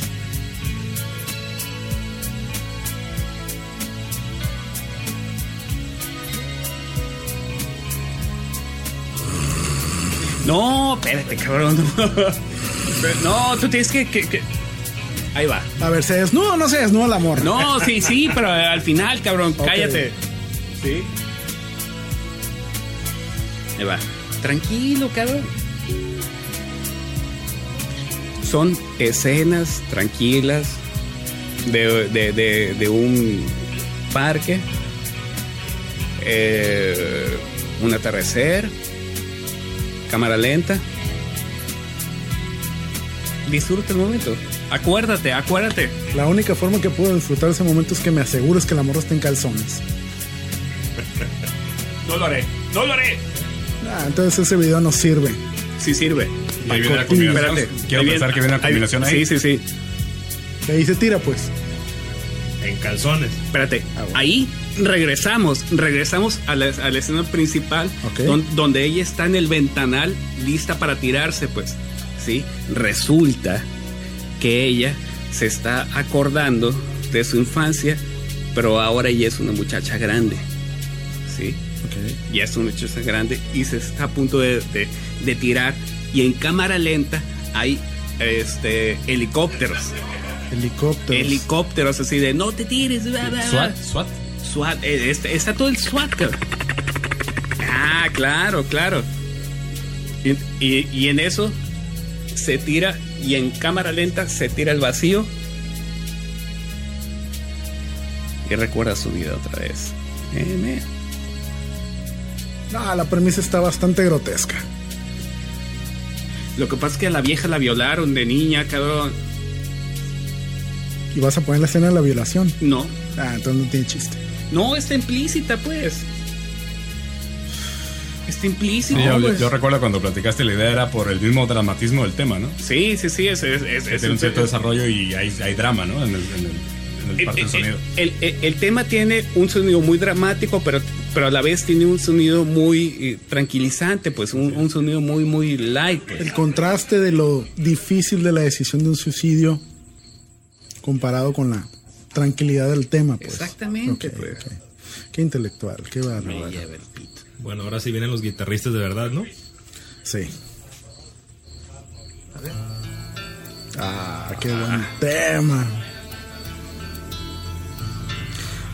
No, espérate, cabrón. No, tú tienes que- que- que... Ahí va. A ver, ¿se desnuda o no se desnuda el amor? No, sí, sí, pero al final, cabrón, cállate. Sí. Ahí va. Tranquilo, cabrón. Son escenas tranquilas de, de- de- de un parque, eh, un atardecer, cámara lenta. Disfruta el momento. Acuérdate, acuérdate. La única forma que puedo disfrutar ese momento es que me asegures que la morra está en calzones. No lo haré, no lo haré. Ah, entonces ese video no sirve. Sí sirve. Y ahí viene la combinación. Espérate. Quiero Ahí pensar viene- que viene la combinación ahí. Sí, sí, sí. Ahí se tira, pues. En calzones. Espérate. Ah, bueno. Ahí regresamos. Regresamos a la, a la escena principal. Ok. don- donde ella está en el ventanal lista para tirarse, pues. Sí. Resulta que ella se está acordando de su infancia, pero ahora ella es una muchacha grande. Sí. Ok. ya es una muchacha grande y se está a punto de, de- de tirar y en cámara lenta hay este helicópteros Helicópteros. helicópteros así de no te tires bla, bla, bla". SWAT, SWAT. SWAT, eh, este- está todo el SWAT cabrón. ah claro claro y, y- y en eso se tira y en cámara lenta se tira el vacío y recuerda su vida otra vez Eh, No, la premisa está bastante grotesca. Lo que pasa es que a la vieja la violaron de niña, cabrón. Y vas a poner la escena de la violación. No, Ah, entonces no tiene chiste. no, está implícita, pues. Está implícita. Sí, yo, pues. yo recuerdo cuando platicaste la idea era por el mismo dramatismo del tema, ¿no? Sí, sí, sí, es, es, es- Que es- tiene un es- cierto desarrollo y hay, hay drama, ¿no? En el, en el, en el el, parte del sonido. el- el- el tema tiene un sonido muy dramático, pero, pero a la vez tiene un sonido muy eh, tranquilizante, pues un, un sonido muy, muy light. pues. El contraste de lo difícil de la decisión de un suicidio comparado con la tranquilidad del tema, pues. Exactamente, pues. Qué intelectual, qué bárbaro. Bueno, ahora sí vienen los guitarristas de verdad, ¿no? Sí. Ah, qué buen tema.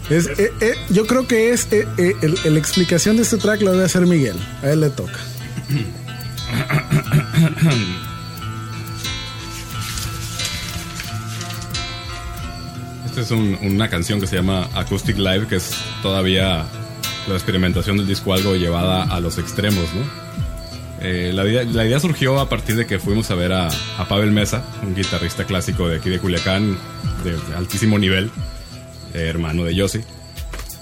Eh, eh, yo creo que es eh, el- la explicación de este track lo debe hacer Miguel. A él le toca. Esta es un- una canción que se llama Acoustic Live, que es todavía la experimentación del disco algo llevada a los extremos, ¿no? La, idea, la surgió a partir de que fuimos a ver a, a Pavel Mesa, un guitarrista clásico de aquí de Culiacán, de altísimo nivel, eh, hermano de Yossi.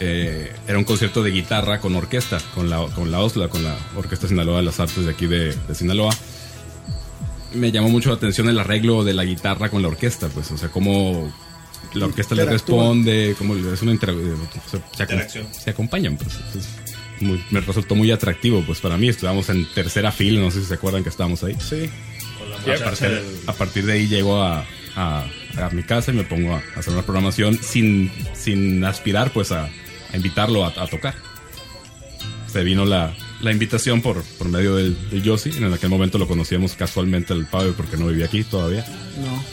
Eh, era un concierto de guitarra con orquesta, con la, con la OSLA, con la Orquesta Sinaloa de las Artes de aquí de, de Sinaloa. Me llamó mucho la atención el arreglo de la guitarra con la orquesta, pues, o sea, cómo la orquesta le responde, cómo es una inter- eh, se, se acom- Interacción. se acompañan, pues. es muy- me resultó muy atractivo, pues, para mí. Estábamos en tercera fila, no sé si se acuerdan que estábamos ahí. Sí. Con la Y a partir, del- a partir de ahí llego a, a- a mi casa y me pongo a hacer una programación sin, sin aspirar pues a, a invitarlo a, a tocar. Se vino la, la invitación por, por medio del, del Yossi. En aquel momento lo conocíamos casualmente al Pablo porque no vivía aquí todavía. No.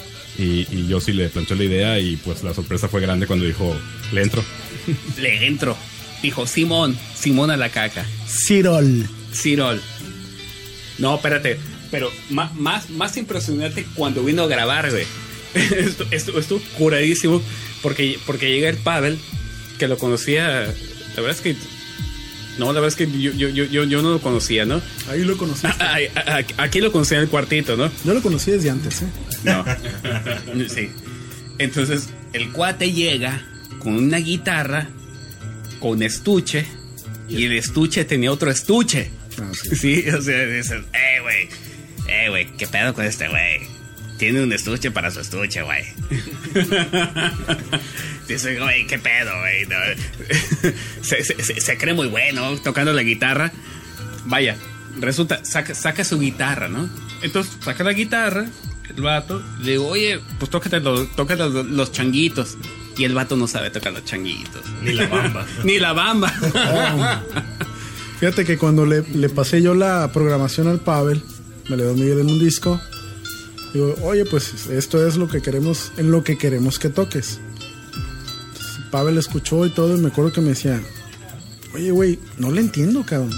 Y, y Yossi le planteó la idea y pues la sorpresa fue grande cuando dijo, le entro. Le entro. Dijo Simón, Simón a la caca. Cirol. Cirol. No, espérate. Pero ma- más, más impresionante cuando vino a grabar, güey. esto, esto, estuvo curadísimo porque, porque llega el Pavel, que lo conocía, la verdad es que no, la verdad es que yo, yo, yo, yo no lo conocía, ¿no? Ahí lo conocí. Aquí lo conocía en el cuartito, ¿no? Yo lo conocí desde antes, ¿eh? No. sí. Entonces, el cuate llega con una guitarra, con estuche, y el estuche tenía otro estuche. Ah, sí. Sí, o sea, dices, eh, güey, eh, güey, ¿qué pedo con este güey? Tiene un estuche para su estuche, güey. Dice, güey, ¿qué pedo, güey? No. se, se- se- se cree muy bueno tocando la guitarra. Vaya, resulta, saca, saca su guitarra, ¿no? Entonces, saca la guitarra, el vato, le digo, oye, pues tócate, los, tócate los, los changuitos. Y el vato no sabe tocar los changuitos. Ni la bamba. Ni la bamba. Fíjate que cuando le, le pasé yo la programación al Pavel, me le dio Miguel en un disco. Digo, oye, pues esto es lo que queremos, en lo que queremos que toques. Pavel escuchó y todo, y me acuerdo que me decía, oye, güey, no le entiendo, cabrón.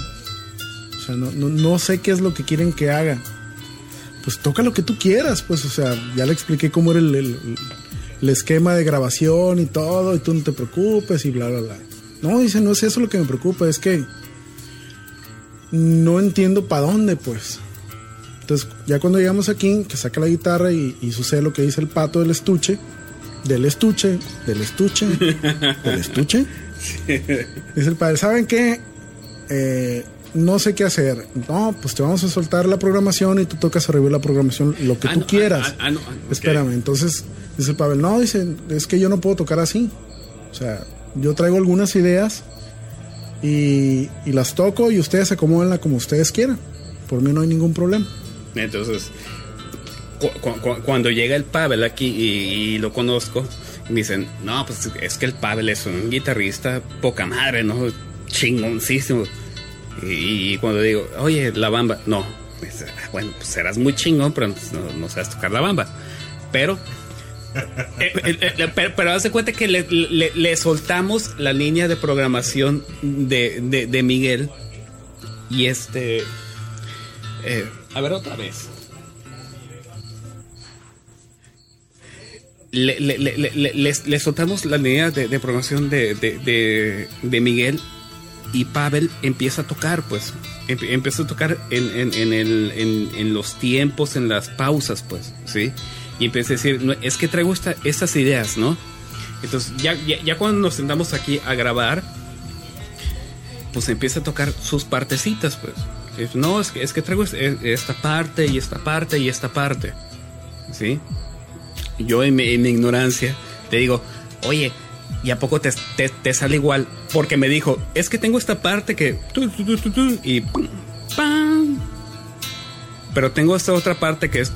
O sea, no, no, no sé qué es lo que quieren que haga. Pues toca lo que tú quieras, pues, o sea, ya le expliqué cómo era el, el- el esquema de grabación y todo, y tú no te preocupes y bla, bla, bla. No, dice, no es eso lo que me preocupa, es que no entiendo para dónde, pues. Entonces, ya cuando llegamos aquí, que saca la guitarra y, y sucede lo que dice el pato del estuche, del estuche, del estuche, del estuche. Dice el padre, ¿saben qué? Eh, no sé qué hacer. No, pues te vamos a soltar la programación y tú tocas de la programación lo que Ah, tú no, quieras. ah, ah, no, ah. Espérame, entonces dice el Pavel, no, dice, es que yo no puedo tocar así. O sea, yo traigo algunas ideas y, y las toco y ustedes acomodenla como ustedes quieran. Por mí no hay ningún problema. Entonces, cu- cu- cu- cuando llega el Pavel aquí y, lo conozco, dicen, no, pues es que el Pavel es un guitarrista poca madre, ¿no? Chingoncísimo. Y, cuando digo, oye, la bamba, no. "Ah, bueno, pues serás muy chingón, pero no, no sabes tocar la bamba. Pero eh, eh, eh, pero, pero haz de cuenta que le, soltamos la línea de programación de- de Miguel y este... a ver otra vez. Le, le- le- le- le- les- le soltamos la línea de, de programación de, de- de- Miguel y Pavel empieza a tocar, pues. Empe- empieza a tocar en, en- en los tiempos, en las pausas, pues, ¿sí? Y empieza a decir, "No, es que traigo esta- estas ideas, ¿no? Entonces, ya, ya, ya cuando nos sentamos aquí a grabar, pues empieza a tocar sus partecitas, pues. No, es que, es que traigo es- es- esta parte y esta parte y esta parte, ¿sí? Yo en mi, ignorancia te digo, oye, ¿y a poco te, te- sale igual? Porque me dijo, es que tengo esta parte que... y... pam. Pero tengo esta otra parte que es...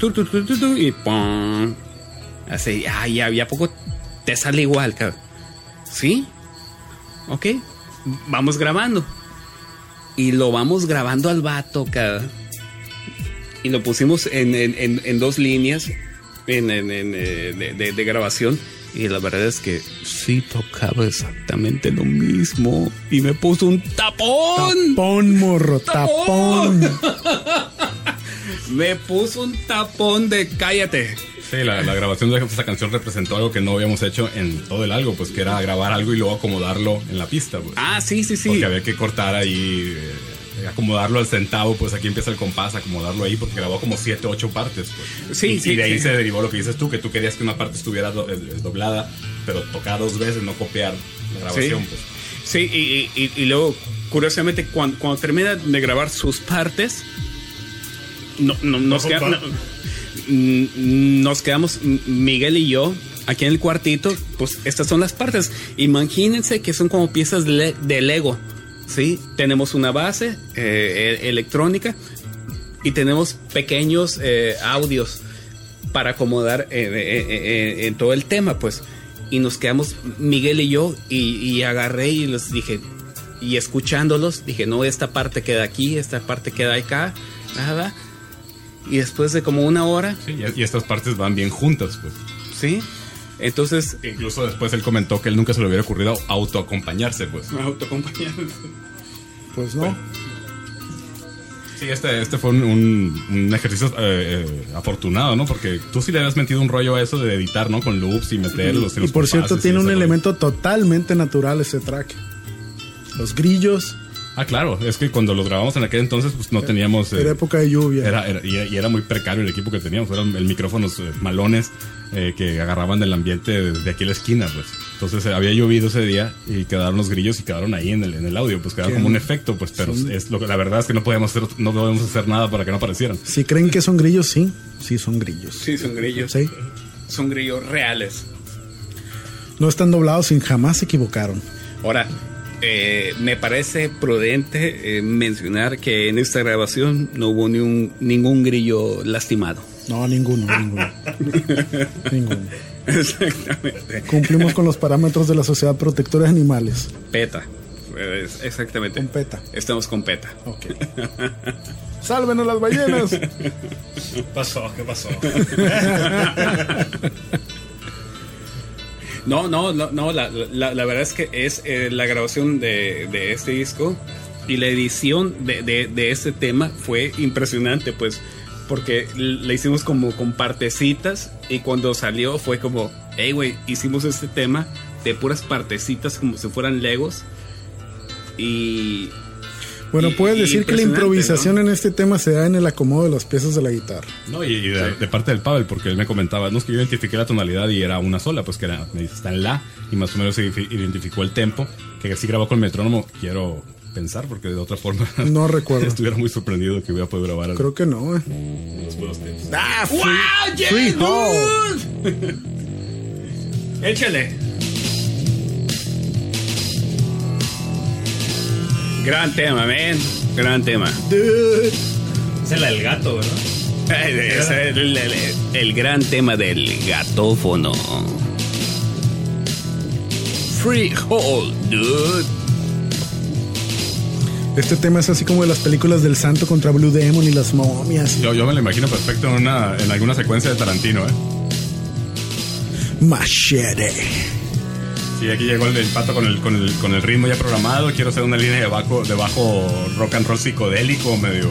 y... pum. Así, ay, ¿y poco te sale igual? ¿Sí? Ok, vamos grabando. Y lo vamos grabando al vato, cabrón. Y lo pusimos en, en- en- en dos líneas en, en- en, eh, de, de- de grabación. Y la verdad es que sí tocaba exactamente lo mismo. Y me puso un tapón. Tapón, morro, tapón. Me puso un tapón de cállate. Sí, la, la grabación de esta canción representó algo que no habíamos hecho en todo el algo, pues que era grabar algo y luego acomodarlo en la pista, pues. Ah, sí, sí, sí. Porque había que cortar ahí, eh, acomodarlo al centavo, pues aquí empieza el compás, acomodarlo ahí, porque grabó como siete, ocho partes, pues. Sí, y, sí, y de ahí sí. se derivó lo que dices tú, que tú querías que una parte estuviera do- doblada, pero tocada dos veces, no copiar la grabación, Sí. pues. Sí, y, y- y- y luego, curiosamente, cuando, cuando termina de grabar sus partes, no, no- nos, queda- no- nos quedamos, Miguel y yo, aquí en el cuartito, pues estas son las partes. Imagínense que son como piezas de, le- de Lego, ¿sí? Tenemos una base eh, e- electrónica y tenemos pequeños eh, audios para acomodar eh, en todo el tema, pues. Y nos quedamos Miguel y yo y, y agarré y les dije, y escuchándolos, dije, no, esta parte queda aquí, esta parte queda acá, nada. Y después de como una hora, Sí, y, y estas partes van bien juntas, pues. ¿sí? Entonces, Incluso después él comentó que él nunca se le hubiera ocurrido autoacompañarse, pues. autocompañados. Pues no. Sí, este, este fue un, un- un ejercicio eh, eh, afortunado, ¿no? Porque tú sí le habías metido un rollo a eso de editar, ¿no? Con loops y meterlos. Y los por cierto, y tiene un ese rollo. elemento totalmente natural ese track. Los grillos, Ah, claro, es que cuando los grabamos en aquel entonces, pues no teníamos. eh, era época de lluvia. Era, era- y, y era muy precario el equipo que teníamos. Eran el micrófonos eh, malones eh, que agarraban del ambiente de, de aquí a la esquina, pues. Entonces eh, había llovido ese día y quedaron los grillos y quedaron ahí en el, en el audio. Pues quedaba Que como un efecto, pues. Pero es lo que, la verdad es que no podíamos hacer, no podemos hacer nada para que no aparecieran. Si creen que son grillos, sí, sí son grillos. Sí, son grillos. Sí. Son grillos reales. No están doblados y jamás se equivocaron. Ahora, eh, me parece prudente eh, mencionar que en esta grabación no hubo ni un- ningún grillo lastimado. No, ninguno, ninguno. ninguno. Exactamente. Cumplimos con los parámetros de la Sociedad Protectora de Animales. PETA. Exactamente. Con PETA. Estamos con PETA. Ok. ¡Sálvenos las ballenas! ¿Qué pasó? ¿Qué pasó? No, no, no, no la, la- verdad es que es eh, la grabación de, de este disco y la edición de, de- de este tema fue impresionante, pues, porque la hicimos como con partecitas y cuando salió fue como, hey, güey, hicimos este tema de puras partecitas como si fueran legos y... Bueno, Y- puedes decir que la improvisación ¿no? en este tema se da en el acomodo de las piezas de la guitarra. No, y, y de, de parte del Pavel, porque él me comentaba, no es que yo identifiqué la tonalidad y era una sola, pues que era, me dice, está en la, y más o menos identifi- identificó el tempo, que así grabó con metrónomo, quiero pensar, porque de otra forma No recuerdo. estuviera muy sorprendido que hubiera podido grabar. Creo que no, eh. ¡Ah! Free, free Hall. Échale. Gran tema, man. Gran tema. Dude. Es el del gato, ¿verdad? Ese Es el, el- el gran tema del gatófono. Freehold, dude. Este tema es así como de las películas del santo contra Blue Demon y las momias. Yo, yo me lo imagino perfecto en, una, en alguna secuencia de Tarantino, ¿eh? Machete. Sí, aquí llegó el, el pato con el, con, el, con el ritmo ya programado. Quiero hacer una línea de bajo, de bajo rock and roll psicodélico, medio,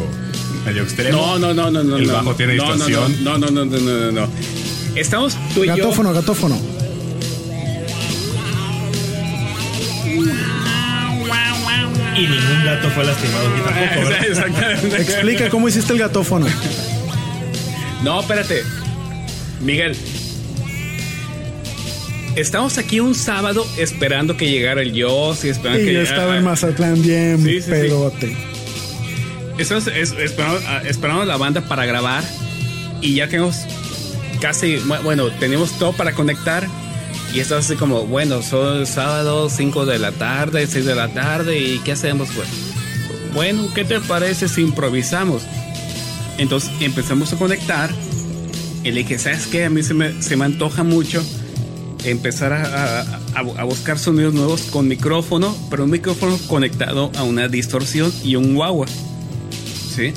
medio extremo. No, no, no, no, no. El no. bajo tiene no, distorsión. No, no, no, no, no, no, no. Estamos tú y yo. Gatófono, gatófono. Y ningún gato fue lastimado aquí tampoco. Exactamente. Explica cómo hiciste el gatófono. No, espérate. Miguel. Estamos aquí un sábado esperando que llegara el Yoss y esperando Y que yo llegara- estaba en Mazatlán bien Sí, sí, sí. pedote. Estamos es- esperando, ah, esperando la banda para grabar y ya tenemos casi, bu- bueno, tenemos todo para conectar y estás así como, bueno, son sábado 5 de la tarde, 6 de la tarde y ¿qué hacemos? Pues, bueno, ¿qué te parece si improvisamos? Entonces empezamos a conectar y le dije, ¿sabes qué? A mí se me, se me antoja mucho empezar a, a- a- a buscar sonidos nuevos con micrófono, pero un micrófono conectado a una distorsión y un guagua. ¿Sí?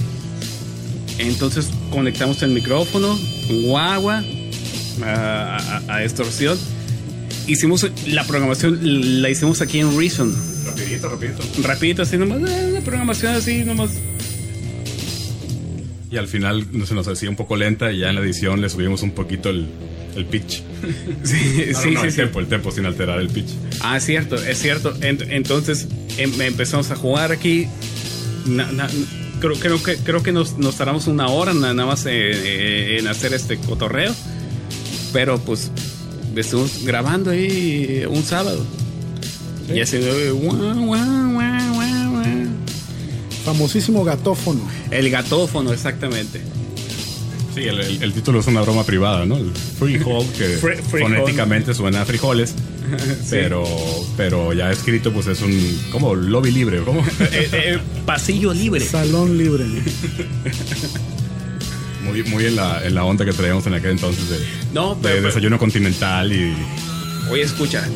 Entonces conectamos el micrófono, un guagua, a, distorsión. Hicimos la programación, la hicimos aquí en Reason. Rapidito, rapidito. Rapidito, así nomás, eh, una programación así nomás. Y al final se nos hacía un poco lenta y ya en la edición le subimos un poquito el, el pitch. Sí, No, sí, no, sí, el sí. tempo, el tempo sin alterar el pitch. Ah, es cierto, es cierto. Ent- entonces em- empezamos a jugar aquí. Na- na- creo, creo que, creo que nos, nos tardamos una hora na- nada más eh, eh, en hacer este cotorreo. Pero pues estuvimos grabando ahí un sábado. Y así guau. Famosísimo gatófono. El gatófono, exactamente. Sí, el, el- el título es una broma privada, ¿no? El freehold, que fonéticamente suena a frijoles, pero, pero ya escrito pues es un, como lobby libre, ¿cómo? Eh, eh, pasillo libre. Salón libre. muy, muy en la, en la onda que traíamos en aquel entonces de, No, de pero, pero- desayuno continental y oye, escucha.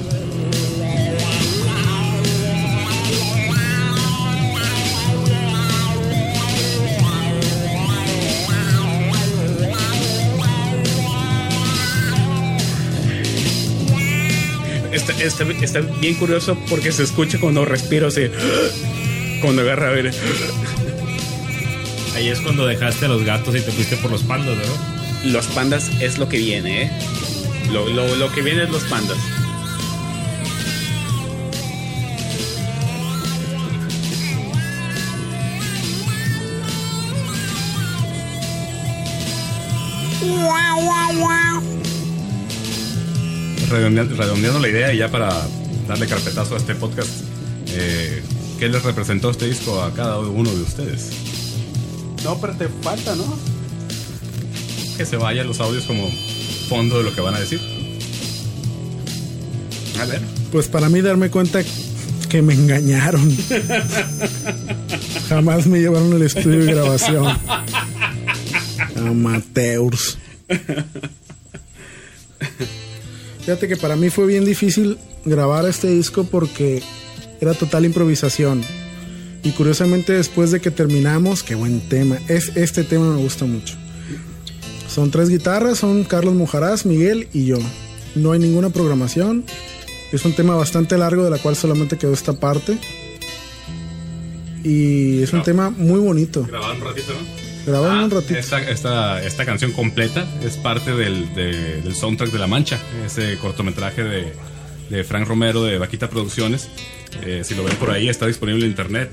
Está, está- está bien curioso porque se escucha cuando respiro así. Cuando agarra aire. Ahí es cuando dejaste a los gatos y te fuiste por los pandas, ¿no? Los pandas es lo que viene, ¿eh? Lo, lo, lo que viene es los pandas. Redondeando, redondeando la idea y ya para darle carpetazo a este podcast, eh, ¿qué les representó este disco a cada uno de ustedes? No, pero te falta, ¿no? Que se vayan los audios como fondo de lo que van a decir. A ver. Pues para mí darme cuenta que me engañaron. Jamás me llevaron al estudio de grabación. Amateurs. Fíjate que para mí fue bien difícil grabar este disco porque era total improvisación. Y curiosamente después de que terminamos, qué buen tema. Es, este tema me gusta mucho. Son tres guitarras, son Carlos Mujaraz, Miguel y yo. No hay ninguna programación. Es un tema bastante largo de la cual solamente quedó esta parte. Y es un tema muy bonito. Grabaron un ratito, ¿no? Grabaron Ah, un ratito. Esta, esta, esta canción completa es parte del, de- del soundtrack de La Mancha, ese cortometraje de, de Frank Romero de Vaquita Producciones. Eh, si lo ven por ahí, está disponible en internet.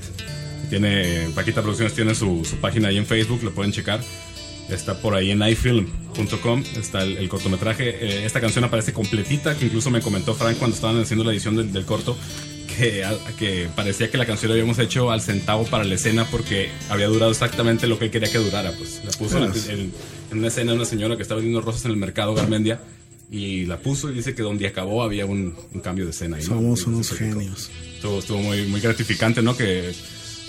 Tiene, Vaquita Producciones tiene su, su página ahí en Facebook, lo pueden checar. Está por ahí en ifilm.com, está el, el cortometraje. Eh, esta canción aparece completita, que incluso me comentó Frank cuando estaban haciendo la edición del, del corto, que, a- que parecía que la canción la habíamos hecho al centavo para la escena porque había durado exactamente lo que él quería que durara. Pues la puso en, en- en una escena de una señora que estaba vendiendo rosas en el mercado Garmendia y la puso y dice que donde acabó había un, un cambio de escena. ahí. Somos unos genios. Estuvo, estuvo muy, muy gratificante, ¿no? Que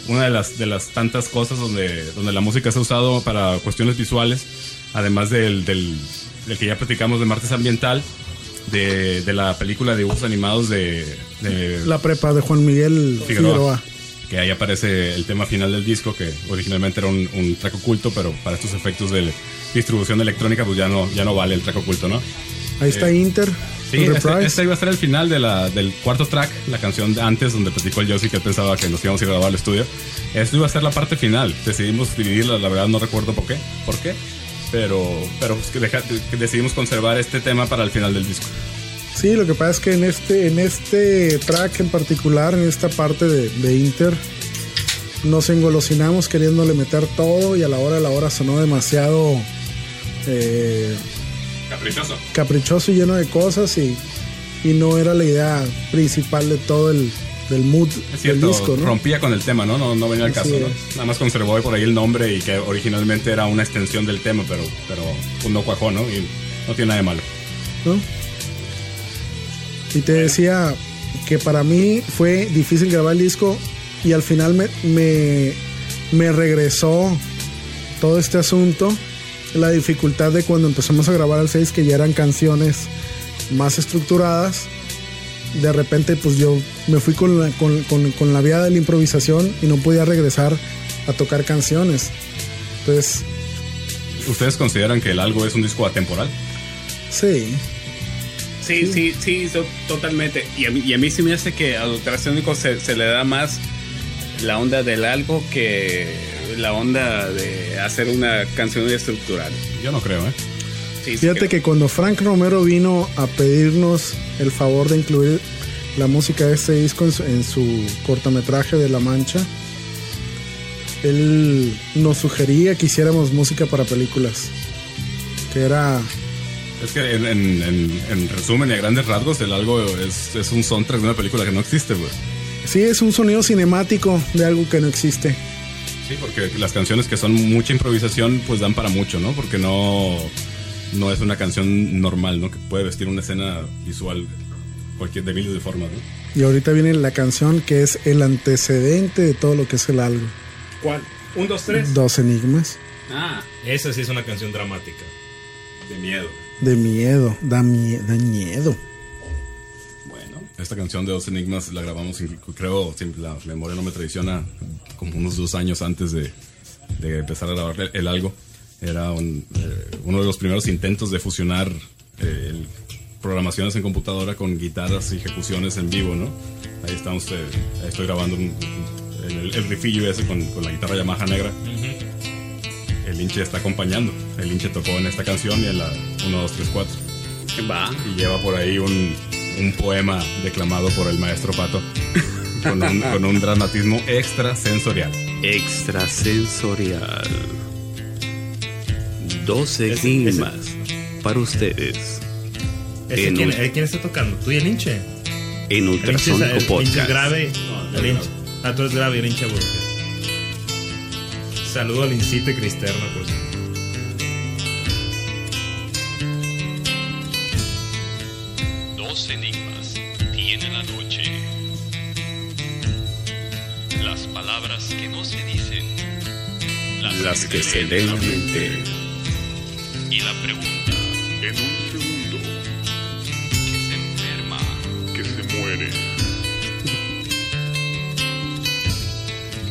una de las, de las tantas cosas donde, donde la música se ha usado para cuestiones visuales, además del, del, del que ya platicamos de Martes Ambiental, de, de la película de dibujos animados de, de La prepa de Juan Miguel Figueroa, Figueroa. que ahí aparece el tema final del disco, que originalmente era un, un track oculto, pero para estos efectos de distribución electrónica, pues ya no, ya no vale el track oculto, ¿no? Ahí está Inter. Sí, este, este iba a ser el final de la, del cuarto track, la canción de antes donde platicó el Josie que él pensaba que nos íbamos a ir a grabar al estudio. Esto iba a ser la parte final. Decidimos dividirla, la verdad no recuerdo por qué, por qué, pero, pero pues que deja- que decidimos conservar este tema para el final del disco. Sí, lo que pasa es que en este, en este track en particular, en esta parte de, de Inter, nos engolosinamos queriéndole meter todo y a la hora de la hora sonó demasiado eh, Caprichoso. caprichoso y lleno de cosas y, y no era la idea principal de todo el del mood Es del disco, ¿no? rompía con el tema, ¿no? No, no venía al caso, ¿no? Nada más conservó por ahí el nombre y que originalmente era una extensión del tema, pero, pero no cuajó, ¿no? Y no tiene nada de malo. ¿no? Y te decía que para mí fue difícil grabar el disco y al final me, me, me regresó todo este asunto, la dificultad de cuando empezamos a grabar al 6, que ya eran canciones más estructuradas. De repente, pues yo me fui con la, con, con- con la vía de la improvisación y no podía regresar a tocar canciones. Entonces, ¿Ustedes consideran que el algo es un disco atemporal? sí, Sí, sí, sí, to- totalmente. Y a, mí, y a mí sí me hace que a Ultrasónico se, se le da más la onda del algo que la onda de hacer una canción estructural. Yo no creo, ¿eh? Sí, sí Fíjate creo. que cuando Frank Romero vino a pedirnos el favor de incluir la música de este disco en su, en su cortometraje de La Mancha, él nos sugería que hiciéramos música para películas. Que era. Es que en, en- en- en resumen y a grandes rasgos, el algo es, es un soundtrack de una película que no existe, güey. Sí, es un sonido cinemático de algo que no existe. Sí, porque las canciones que son mucha improvisación, pues dan para mucho, ¿no? Porque no, no es una canción normal, ¿no? Que puede vestir una escena visual cualquier de miles de formas, ¿no? Y ahorita viene la canción que es el antecedente de todo lo que es el algo. ¿Cuál? ¿Un, dos, tres? Dos enigmas. Ah, Esa sí es una canción dramática. De miedo. De miedo, da, mie- da miedo. Bueno. Esta canción de Dos Enigmas la grabamos, creo, si la memoria no me traiciona, como unos dos años antes de, de empezar a grabar el, el algo. Era un, eh, uno de los primeros intentos de fusionar eh, el- programaciones en computadora con guitarras y ejecuciones en vivo, ¿no? Ahí estamos, eh, ahí estoy grabando un- un- el, el riffillo ese con, con la guitarra Yamaha negra. el hinche está acompañando. El hinche tocó en esta canción y en la 1, 2, 3, 4. Va. Y lleva por ahí un, un poema declamado por el maestro Pato con un, con un dramatismo extrasensorial. Extrasensorial. Dos Ese- enigmas para ustedes ¿Ese En quién, un- eh, quién está tocando? ¿Tú y el hinche? en El hinche, es- Ultrasónico el hinche Podcast. grave. No, el hinche. Ah, tú eres grave y el hinche agudo. Saludo al incite cristerno, por cierto. Las que se deben mente. Y la pregunta. En un segundo. Que se enferma. Que se muere.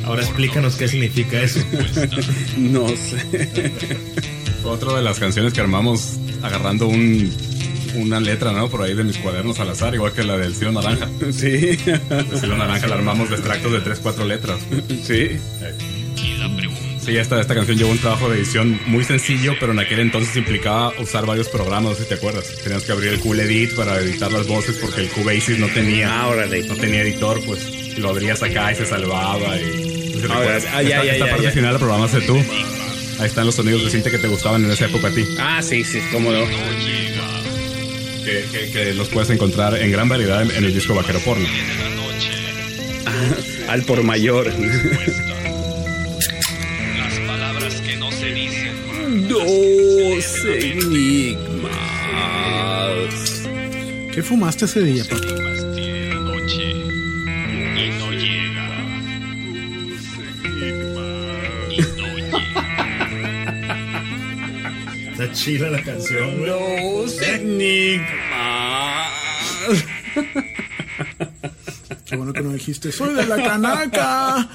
Ahora explícanos qué significa eso. No sé. Otra de las canciones que armamos agarrando un, una letra, ¿no? Por ahí de mis cuadernos al azar, igual que la del Estilo Naranja. Sí. El Estilo Naranja la armamos de extractos de 3, 4 letras. Sí. La pregunta. Sí, esta, esta canción llevó un trabajo de edición muy sencillo, pero en aquel entonces implicaba usar varios programas, sé si te acuerdas. Tenías que abrir el Cool Edit para editar las voces porque el Cubase no tenía, Ah, órale. no tenía editor, pues y lo abrías acá y se salvaba. Y, no sé Ah, ah, ya, esta, ya, esta ya, parte final la programaste tú. Ahí están los sonidos de cinta que te gustaban en esa época a ti. Ah, sí, sí, cómo no. Que, que- que los puedes encontrar en gran variedad en, en el disco Vaquero Porno. Noche. Al por mayor. Dos enigmas. ¿Qué fumaste ese día, llega. Está chila la canción, güey. Dos enigmas. Qué bueno que no dijiste, soy de la canaca.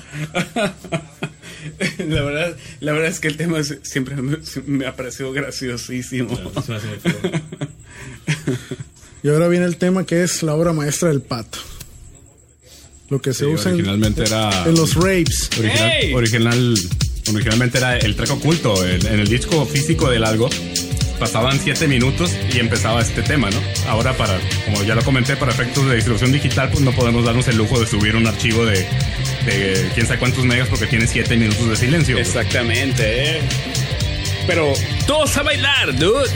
La verdad, la verdad es que el tema siempre me, me ha parecido graciosísimo. Y ahora viene el tema que es la obra maestra del pato. Lo que se Sí, usa en, originalmente era en los rapes. original, ¡Ey! original originalmente era el track oculto en, en el disco físico del algo pasaban 7 minutos y empezaba este tema, ¿no? Ahora para, como ya lo comenté, para efectos de distribución digital, pues no podemos darnos el lujo de subir un archivo de, de quién sabe cuántos megas porque tiene 7 minutos de silencio. Exactamente, ¿eh? Pero todos a bailar, dude.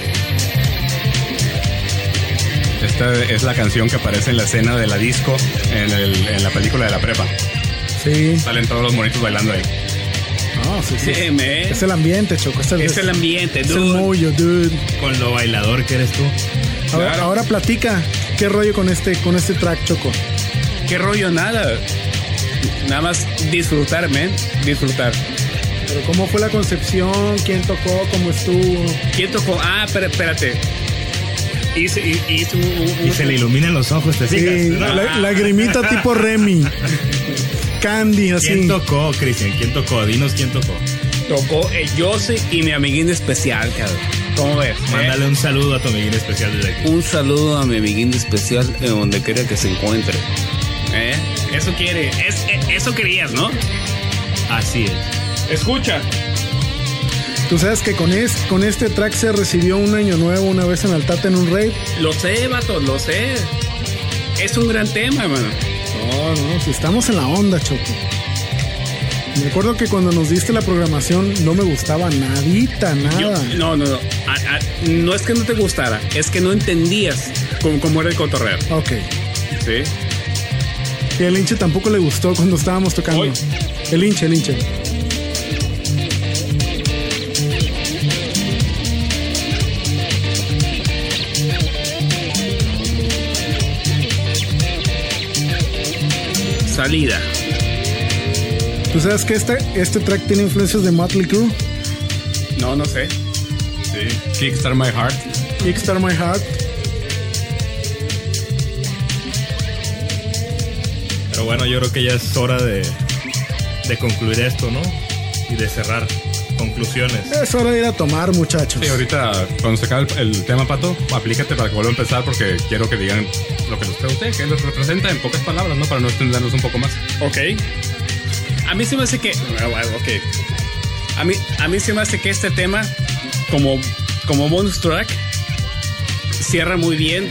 Esta es la canción que aparece en la escena de la disco en, el- en la película de la prepa. Sí. Salen todos los monitos bailando ahí. No, sí, sí. Sí, man. Es el ambiente, Choco. Es el, Es el ambiente, es el dude. mollo, dude. Con lo bailador que eres tú. Ahora, Claro. ahora platica. ¿Qué rollo con este, con este track, Choco? ¿Qué rollo? Nada. Nada más disfrutar, man. Disfrutar. Pero ¿cómo fue la concepción? ¿Quién tocó? ¿Cómo estuvo? ¿Quién tocó? Ah, pero espérate. Hice, hi- hice un- un- Y se le iluminan los ojos, ¿te Sí, fijas? la, la- lagrimita tipo Remy. Candy, así. ¿Quién tocó, Cristian? ¿Quién tocó? Dinos quién tocó. tocó el Jose y mi amiguín especial, cabrón. ¿Cómo ves? eh? Mándale un saludo a tu amiguín especial desde aquí. Un saludo a mi amiguín especial en donde quiera que se encuentre. ¿Eh? Eso quiere. Es, e- eso querías, ¿no? Así es. Escucha. Tú sabes que con, es, con este track se recibió un año nuevo una vez en Altate en un rape. Lo sé, vato, lo sé. Es un gran tema, mano. No, no, si estamos en la onda, Choco. Me acuerdo que cuando nos diste la programación no me gustaba nadita, Yo- nada. no, no, no. A- a- no es que no te gustara, es que no entendías cómo, cómo era el cotorreo. Ok. ¿Sí? Y el hinche tampoco le gustó cuando estábamos tocando. Hoy. El hinche, el hinche. Salida. ¿Tú sabes que este, este track tiene influencias de Motley Crue? No, no sé. Sí. Kickstart My Heart. Kickstart My Heart. Pero bueno, yo creo que ya es hora de, de concluir esto, ¿no? Y de cerrar conclusiones. Es hora de ir a tomar, muchachos. Sí, ahorita cuando se acabe el, el tema, Pato, aplícate para que vuelva a empezar porque quiero que digan lo que les pregunté, que les representa en pocas palabras, ¿no? Para no extendernos un poco más. Ok. A mí se me hace que. Ok. A mí, a mí se me hace que este tema, como, como bonus track, cierra muy bien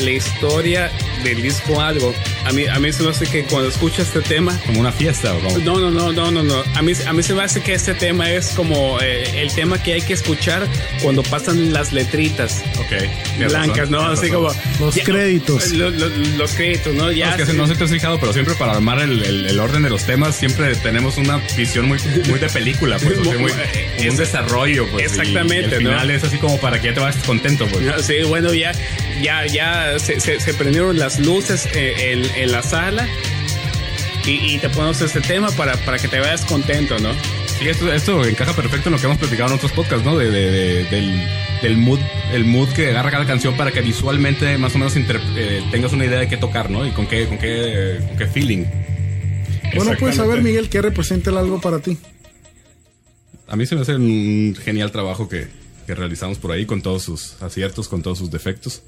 la historia del disco Algo. A mí, a mí se me hace que cuando escucho este tema, Como una fiesta o como. no, no, no, no, no, no. A mí, a mí se me hace que este tema es como eh, el tema que hay que escuchar cuando pasan las letritas Ok. blancas, razón, ¿no? Así razón. como... Los créditos. lo- lo- los créditos, ¿no? No, Ya... es que no sé si te has fijado, pero siempre para armar el, el- el orden de los temas siempre tenemos una visión muy, muy de película, pues, o sea, muy- como un desarrollo, pues. y Exactamente, el ¿no? final es así como para que ya te vayas contento, pues. Sí, bueno, ya, ya, ya se, se- se prendieron las luces eh, en, en la sala y, y te ponemos este tema para, para que te vayas contento, ¿no? Sí, esto, esto encaja perfecto en lo que hemos platicado en otros podcasts, ¿no? De, de- de- del, del mood, el mood que agarra cada canción para que visualmente más o menos inter- eh, tengas una idea de qué tocar, ¿no? Y con qué, con qué, con qué feeling. Bueno, pues ver, Exactamente. Miguel, ¿qué representa el algo para ti? A mí se me hace un genial trabajo que, que realizamos por ahí con todos sus aciertos, con todos sus defectos,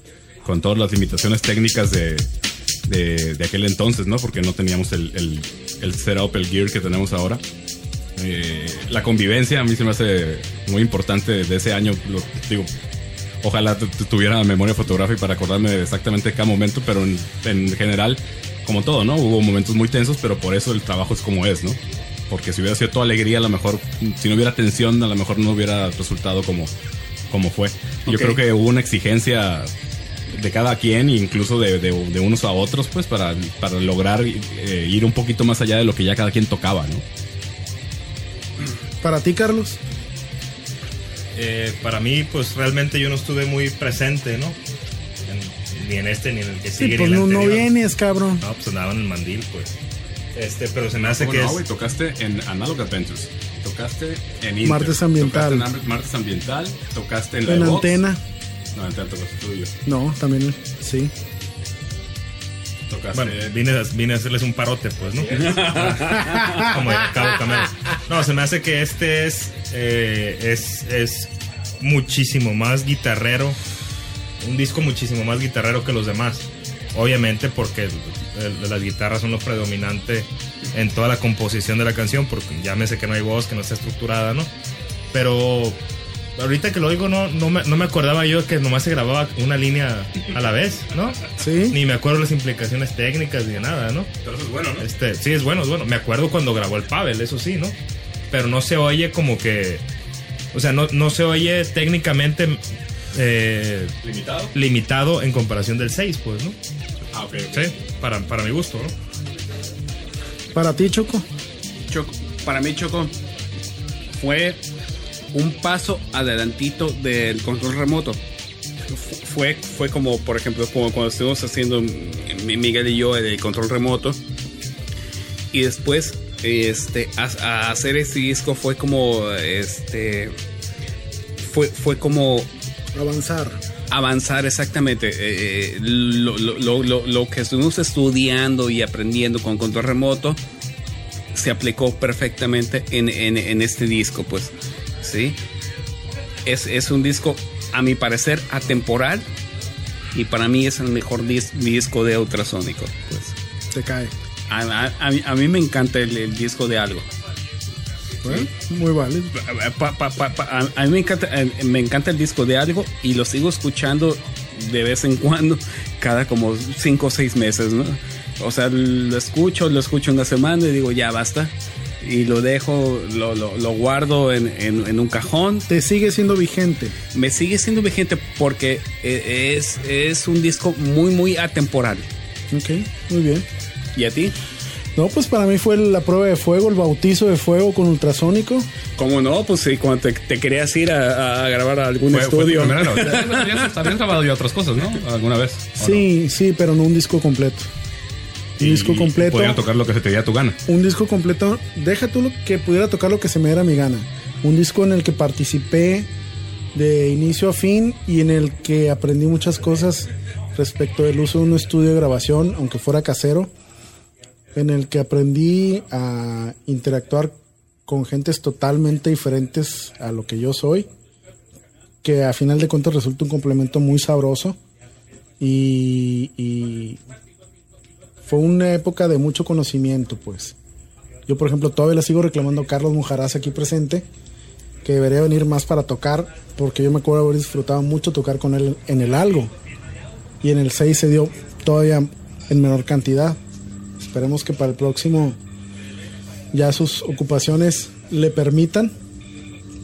con todas las limitaciones técnicas de, de, de aquel entonces, ¿no? Porque no teníamos el, el, el setup, el gear que tenemos ahora. Eh, la convivencia a mí se me hace muy importante de ese año. Lo, digo, ojalá tu- tu- tuviera memoria fotográfica para acordarme de exactamente cada momento, pero en, en general, como todo, ¿no? Hubo momentos muy tensos, pero por eso el trabajo es como es, ¿no? Porque si hubiera sido toda alegría, a lo mejor, si no hubiera tensión, a lo mejor no hubiera resultado como, como fue. Yo creo que hubo una exigencia de cada quien, incluso de, de- de unos a otros, pues, para, para lograr eh, ir un poquito más allá de lo que ya cada quien tocaba, ¿no? Para ti, Carlos. Eh, para mí, pues realmente yo no estuve muy presente, ¿no? En- ni en este, ni en el que Sí, sigue, pues ni en no, el no anterior. vienes, cabrón. No, pues andaba en el mandil, pues. Este, pero se me hace ¿Cómo que no, es. Tocaste en Analog Adventures. Tocaste en Inter, Martes Ambiental. Tocaste en Martes Ambiental. Tocaste en la En de Vox. No, en antena tocaste tú y yo. No, también, sí. Tocaste. Bueno, vine a, vine a hacerles un parote, pues, ¿no? Como de Cabo Camero. No, se me hace que este es, eh, es, es muchísimo más guitarrero. Un disco muchísimo más guitarrero que los demás. Obviamente porque el- las guitarras son lo predominante en toda la composición de la canción, porque llámese que no hay voz, que no está estructurada, ¿no? Pero ahorita que lo oigo no, no, me, no me acordaba yo que nomás se grababa una línea a la vez, ¿no? Sí. Ni me acuerdo las implicaciones técnicas ni de nada, ¿no? Pero eso es bueno, ¿no? Este, sí, es bueno, es bueno. Me acuerdo cuando grabó el Pavel, eso sí, ¿no? Pero no se oye como que. O sea, no, no se oye técnicamente eh, Limitado. limitado en comparación del 6, pues, ¿no? Ah, ok. Sí, para, para mi gusto, ¿no? Para ti, Choco. Choco, para mí, Choco, fue un paso adelantito del control remoto. Fu- Fue, fue como, por ejemplo, como cuando estuvimos haciendo Miguel y yo el control remoto. Y después, este, a, a hacer ese disco fue como, este, fue, fue como Avanzar. avanzar exactamente eh, eh, lo, lo- lo- lo- lo que estuvimos estudiando y aprendiendo con control remoto se aplicó perfectamente en, en- en este disco pues sí es, es un disco a mi parecer atemporal y para mí es el mejor dis- disco de ultrasónico pues Se cae. a, a- a mí, a mí me encanta el, el disco de algo Bueno, Muy válido. Pa- pa- pa- pa- a, mí me encanta, eh, me encanta el disco de algo y lo sigo escuchando de vez en cuando, cada como cinco o seis meses, ¿no? O sea, lo escucho, lo escucho una semana y digo, ya basta. Y lo dejo, lo, lo- lo guardo en, en- en un cajón. Te sigue siendo vigente. Me sigue siendo vigente porque eh, es, es un disco muy, muy atemporal. Ok, muy bien. ¿Y a ti? No, pues para mí fue la prueba de fuego, el bautizo de fuego con ultrasónico. ¿Cómo no? Pues sí, cuando te, te querías ir a, a grabar a algún Fue, fue tu estudio. no. Habías, grabado ya otras cosas, ¿no? ¿Alguna vez? ¿O Sí, sí, pero no un disco completo. Un disco completo. Podían tocar lo que se te diera tu gana. Un disco completo. Deja tú lo que pudiera tocar lo que se me diera mi gana. Un disco en el que participé de inicio a fin y en el que aprendí muchas cosas respecto del uso de un estudio de grabación, aunque fuera casero. En el que aprendí a interactuar con gentes totalmente diferentes a lo que yo soy. Que a final de cuentas resulta un complemento muy sabroso. Y, y fue una época de mucho conocimiento, pues. Yo, por ejemplo, todavía le sigo reclamando a Carlos Mujaraz aquí presente que debería venir más para tocar, porque yo me acuerdo haber disfrutado mucho tocar con él en el algo. Y en el 6 se dio todavía en menor cantidad. Esperemos que para el próximo ya sus ocupaciones le permitan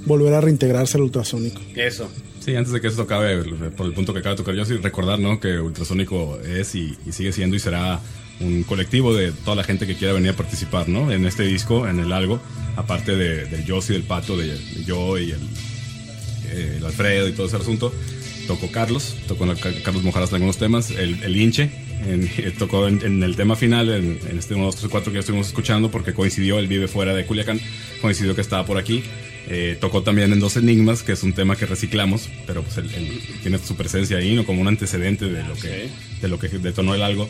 volver a reintegrarse al ultrasónico. Eso. Sí, antes de que eso acabe, por el punto que acaba de tocar yo, sí recordar ¿no? que Ultrasónico es y, y sigue siendo y será un colectivo de toda la gente que quiera venir a participar ¿no? en este disco, en el algo, aparte de, del Joss y del Pato, de, de yo y el, eh, el Alfredo y todo ese asunto. Tocó Carlos, tocó Carlos Mojaras en algunos temas, el, el Inche, en- tocó en, en el tema final, en, en este 1, 2, 3, 4 que ya estuvimos escuchando, porque coincidió, él vive fuera de Culiacán, coincidió que estaba por aquí. Eh, tocó también en Dos Enigmas, que es un tema que reciclamos, pero pues él, él tiene su presencia ahí, ¿no? Como un antecedente de lo que, de lo que detonó el algo.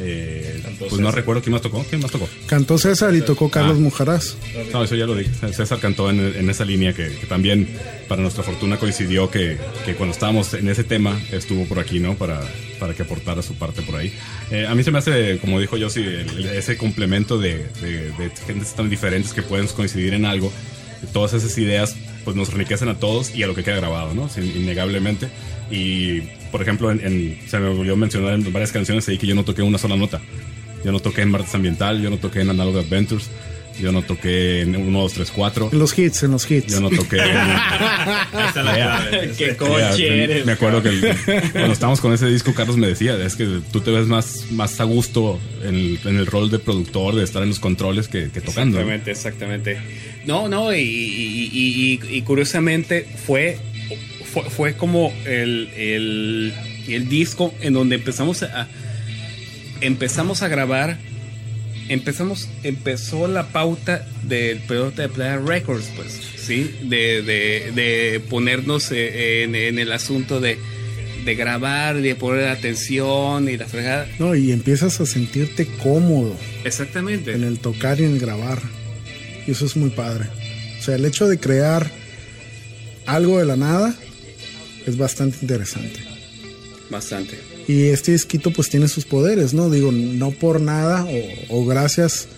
Eh, pues no recuerdo quién más tocó. ¿Quién más tocó? Cantó César y tocó Carlos Ah. Mujarás. No, eso ya lo dije. César cantó en, en esa línea que, que también, para nuestra fortuna, coincidió que, que cuando estábamos en ese tema estuvo por aquí, ¿no? Para, para que aportara su parte por ahí. Eh, a mí se me hace, como dijo el- ese complemento de, de, de gentes tan diferentes que pueden coincidir en algo. Todas esas ideas pues nos enriquecen a todos y a lo que queda grabado, ¿no? Sin- innegablemente. Y, por ejemplo, en, en- se me olvidó mencionar en varias canciones ahí que yo no toqué una sola nota. Yo no toqué en Martes Ambiental, yo no toqué en Analog Adventures, yo no toqué en 1, 2, 3, 4, En los hits, en los hits. yo no toqué en... Ahí está la clave. Qué coche eres. Me acuerdo que el- cuando estábamos con ese disco, Carlos me decía, es que tú te ves más, más a gusto en el, en el rol de productor, de estar en los controles que, que tocando. Exactamente, exactamente. No, no, y, y- y- y- y curiosamente fue, fue, fue como el, el, el disco en donde empezamos a, empezamos a grabar, empezamos, empezó la pauta del Pelota de Playa Records, pues, ¿sí? De, de, de ponernos eh, en, en el asunto de, de grabar, de poner atención y la fregada. No, y empiezas a sentirte cómodo Exactamente. en el tocar y en el grabar. Y eso es muy padre. O sea, el hecho de crear algo de la nada es bastante interesante. Bastante. Y este disquito pues tiene sus poderes, ¿no? Digo, no por nada o, o gracias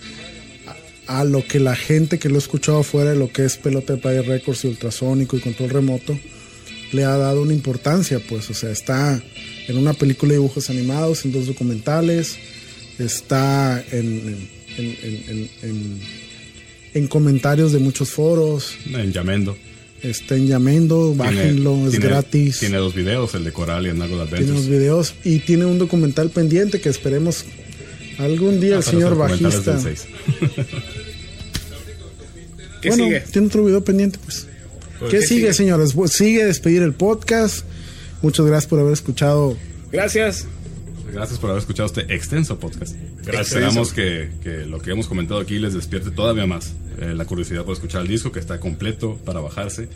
a, a lo que la gente que lo ha escuchado fuera de lo que es Pelota de Playa Records y Ultrasónico y Control Remoto le ha dado una importancia, pues, o sea, está en una película de dibujos animados, en dos documentales, está en, en, en- en- en- en- en comentarios de muchos foros, En Yamendo. está en Yamendo, bájenlo, Tiene- es tiene- gratis. Tiene dos videos, el de Coral y el Nago de Tiene Adventures. videos y tiene un documental pendiente que esperemos algún día Ah, el señor bajista. ¿Qué bueno, sigue? tiene otro video pendiente, pues. ¿Qué, ¿qué sigue, sigue? señores? Pues, sigue despedir el podcast. Muchas gracias por haber escuchado. Gracias. Gracias por haber escuchado este extenso podcast. Gracias. Esperamos que, que lo que hemos comentado aquí les despierte todavía más eh, la curiosidad por escuchar el disco que está completo para bajarse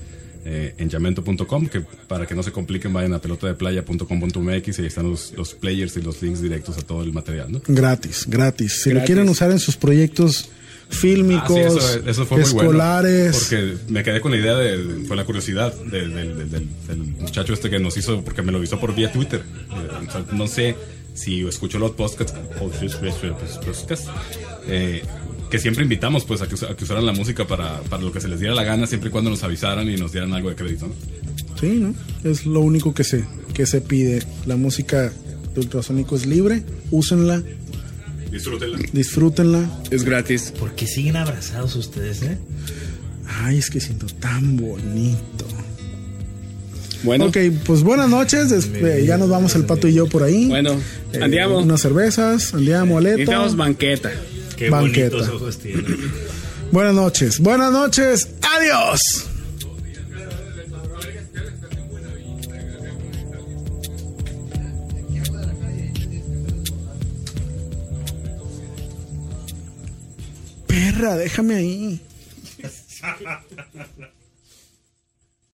eh, en llamento.com, que para que no se compliquen vayan a pelotadeplaya.com.mx y ahí están los, los players y los links directos a todo el material, ¿no? Gratis, gratis. Si lo Gratis. quieren usar en sus proyectos fílmicos, Ah, sí, eso, eso fue muy bueno, escolares. porque me quedé con la idea de, de- con la curiosidad de- de- de- del, del muchacho este que nos hizo, porque me lo hizo por vía Twitter. Eh, o sea, no sé si escuchó los podcasts, podcasts, eh, que siempre invitamos pues a que, a que usaran la música para, para lo que se les diera la gana, siempre y cuando nos avisaran y nos dieran algo de crédito. ¿no? Sí, ¿no? Es lo único que se, que se pide. La música de ultrasónico es libre. Úsenla, Disfrútenla. disfrútenla. Es gratis. ¿Por qué siguen abrazados ustedes, eh? Ay, es que siento tan bonito. Bueno, Ok, pues buenas noches. Eh, ya nos vamos el pato y yo por ahí. bueno, Eh, andiamo. Unas cervezas, andiamo, aleto. Necesitamos banqueta. Qué Banqueta. bonitos ojos tienen. Buenas noches, buenas noches, adiós. Perra, déjame ahí.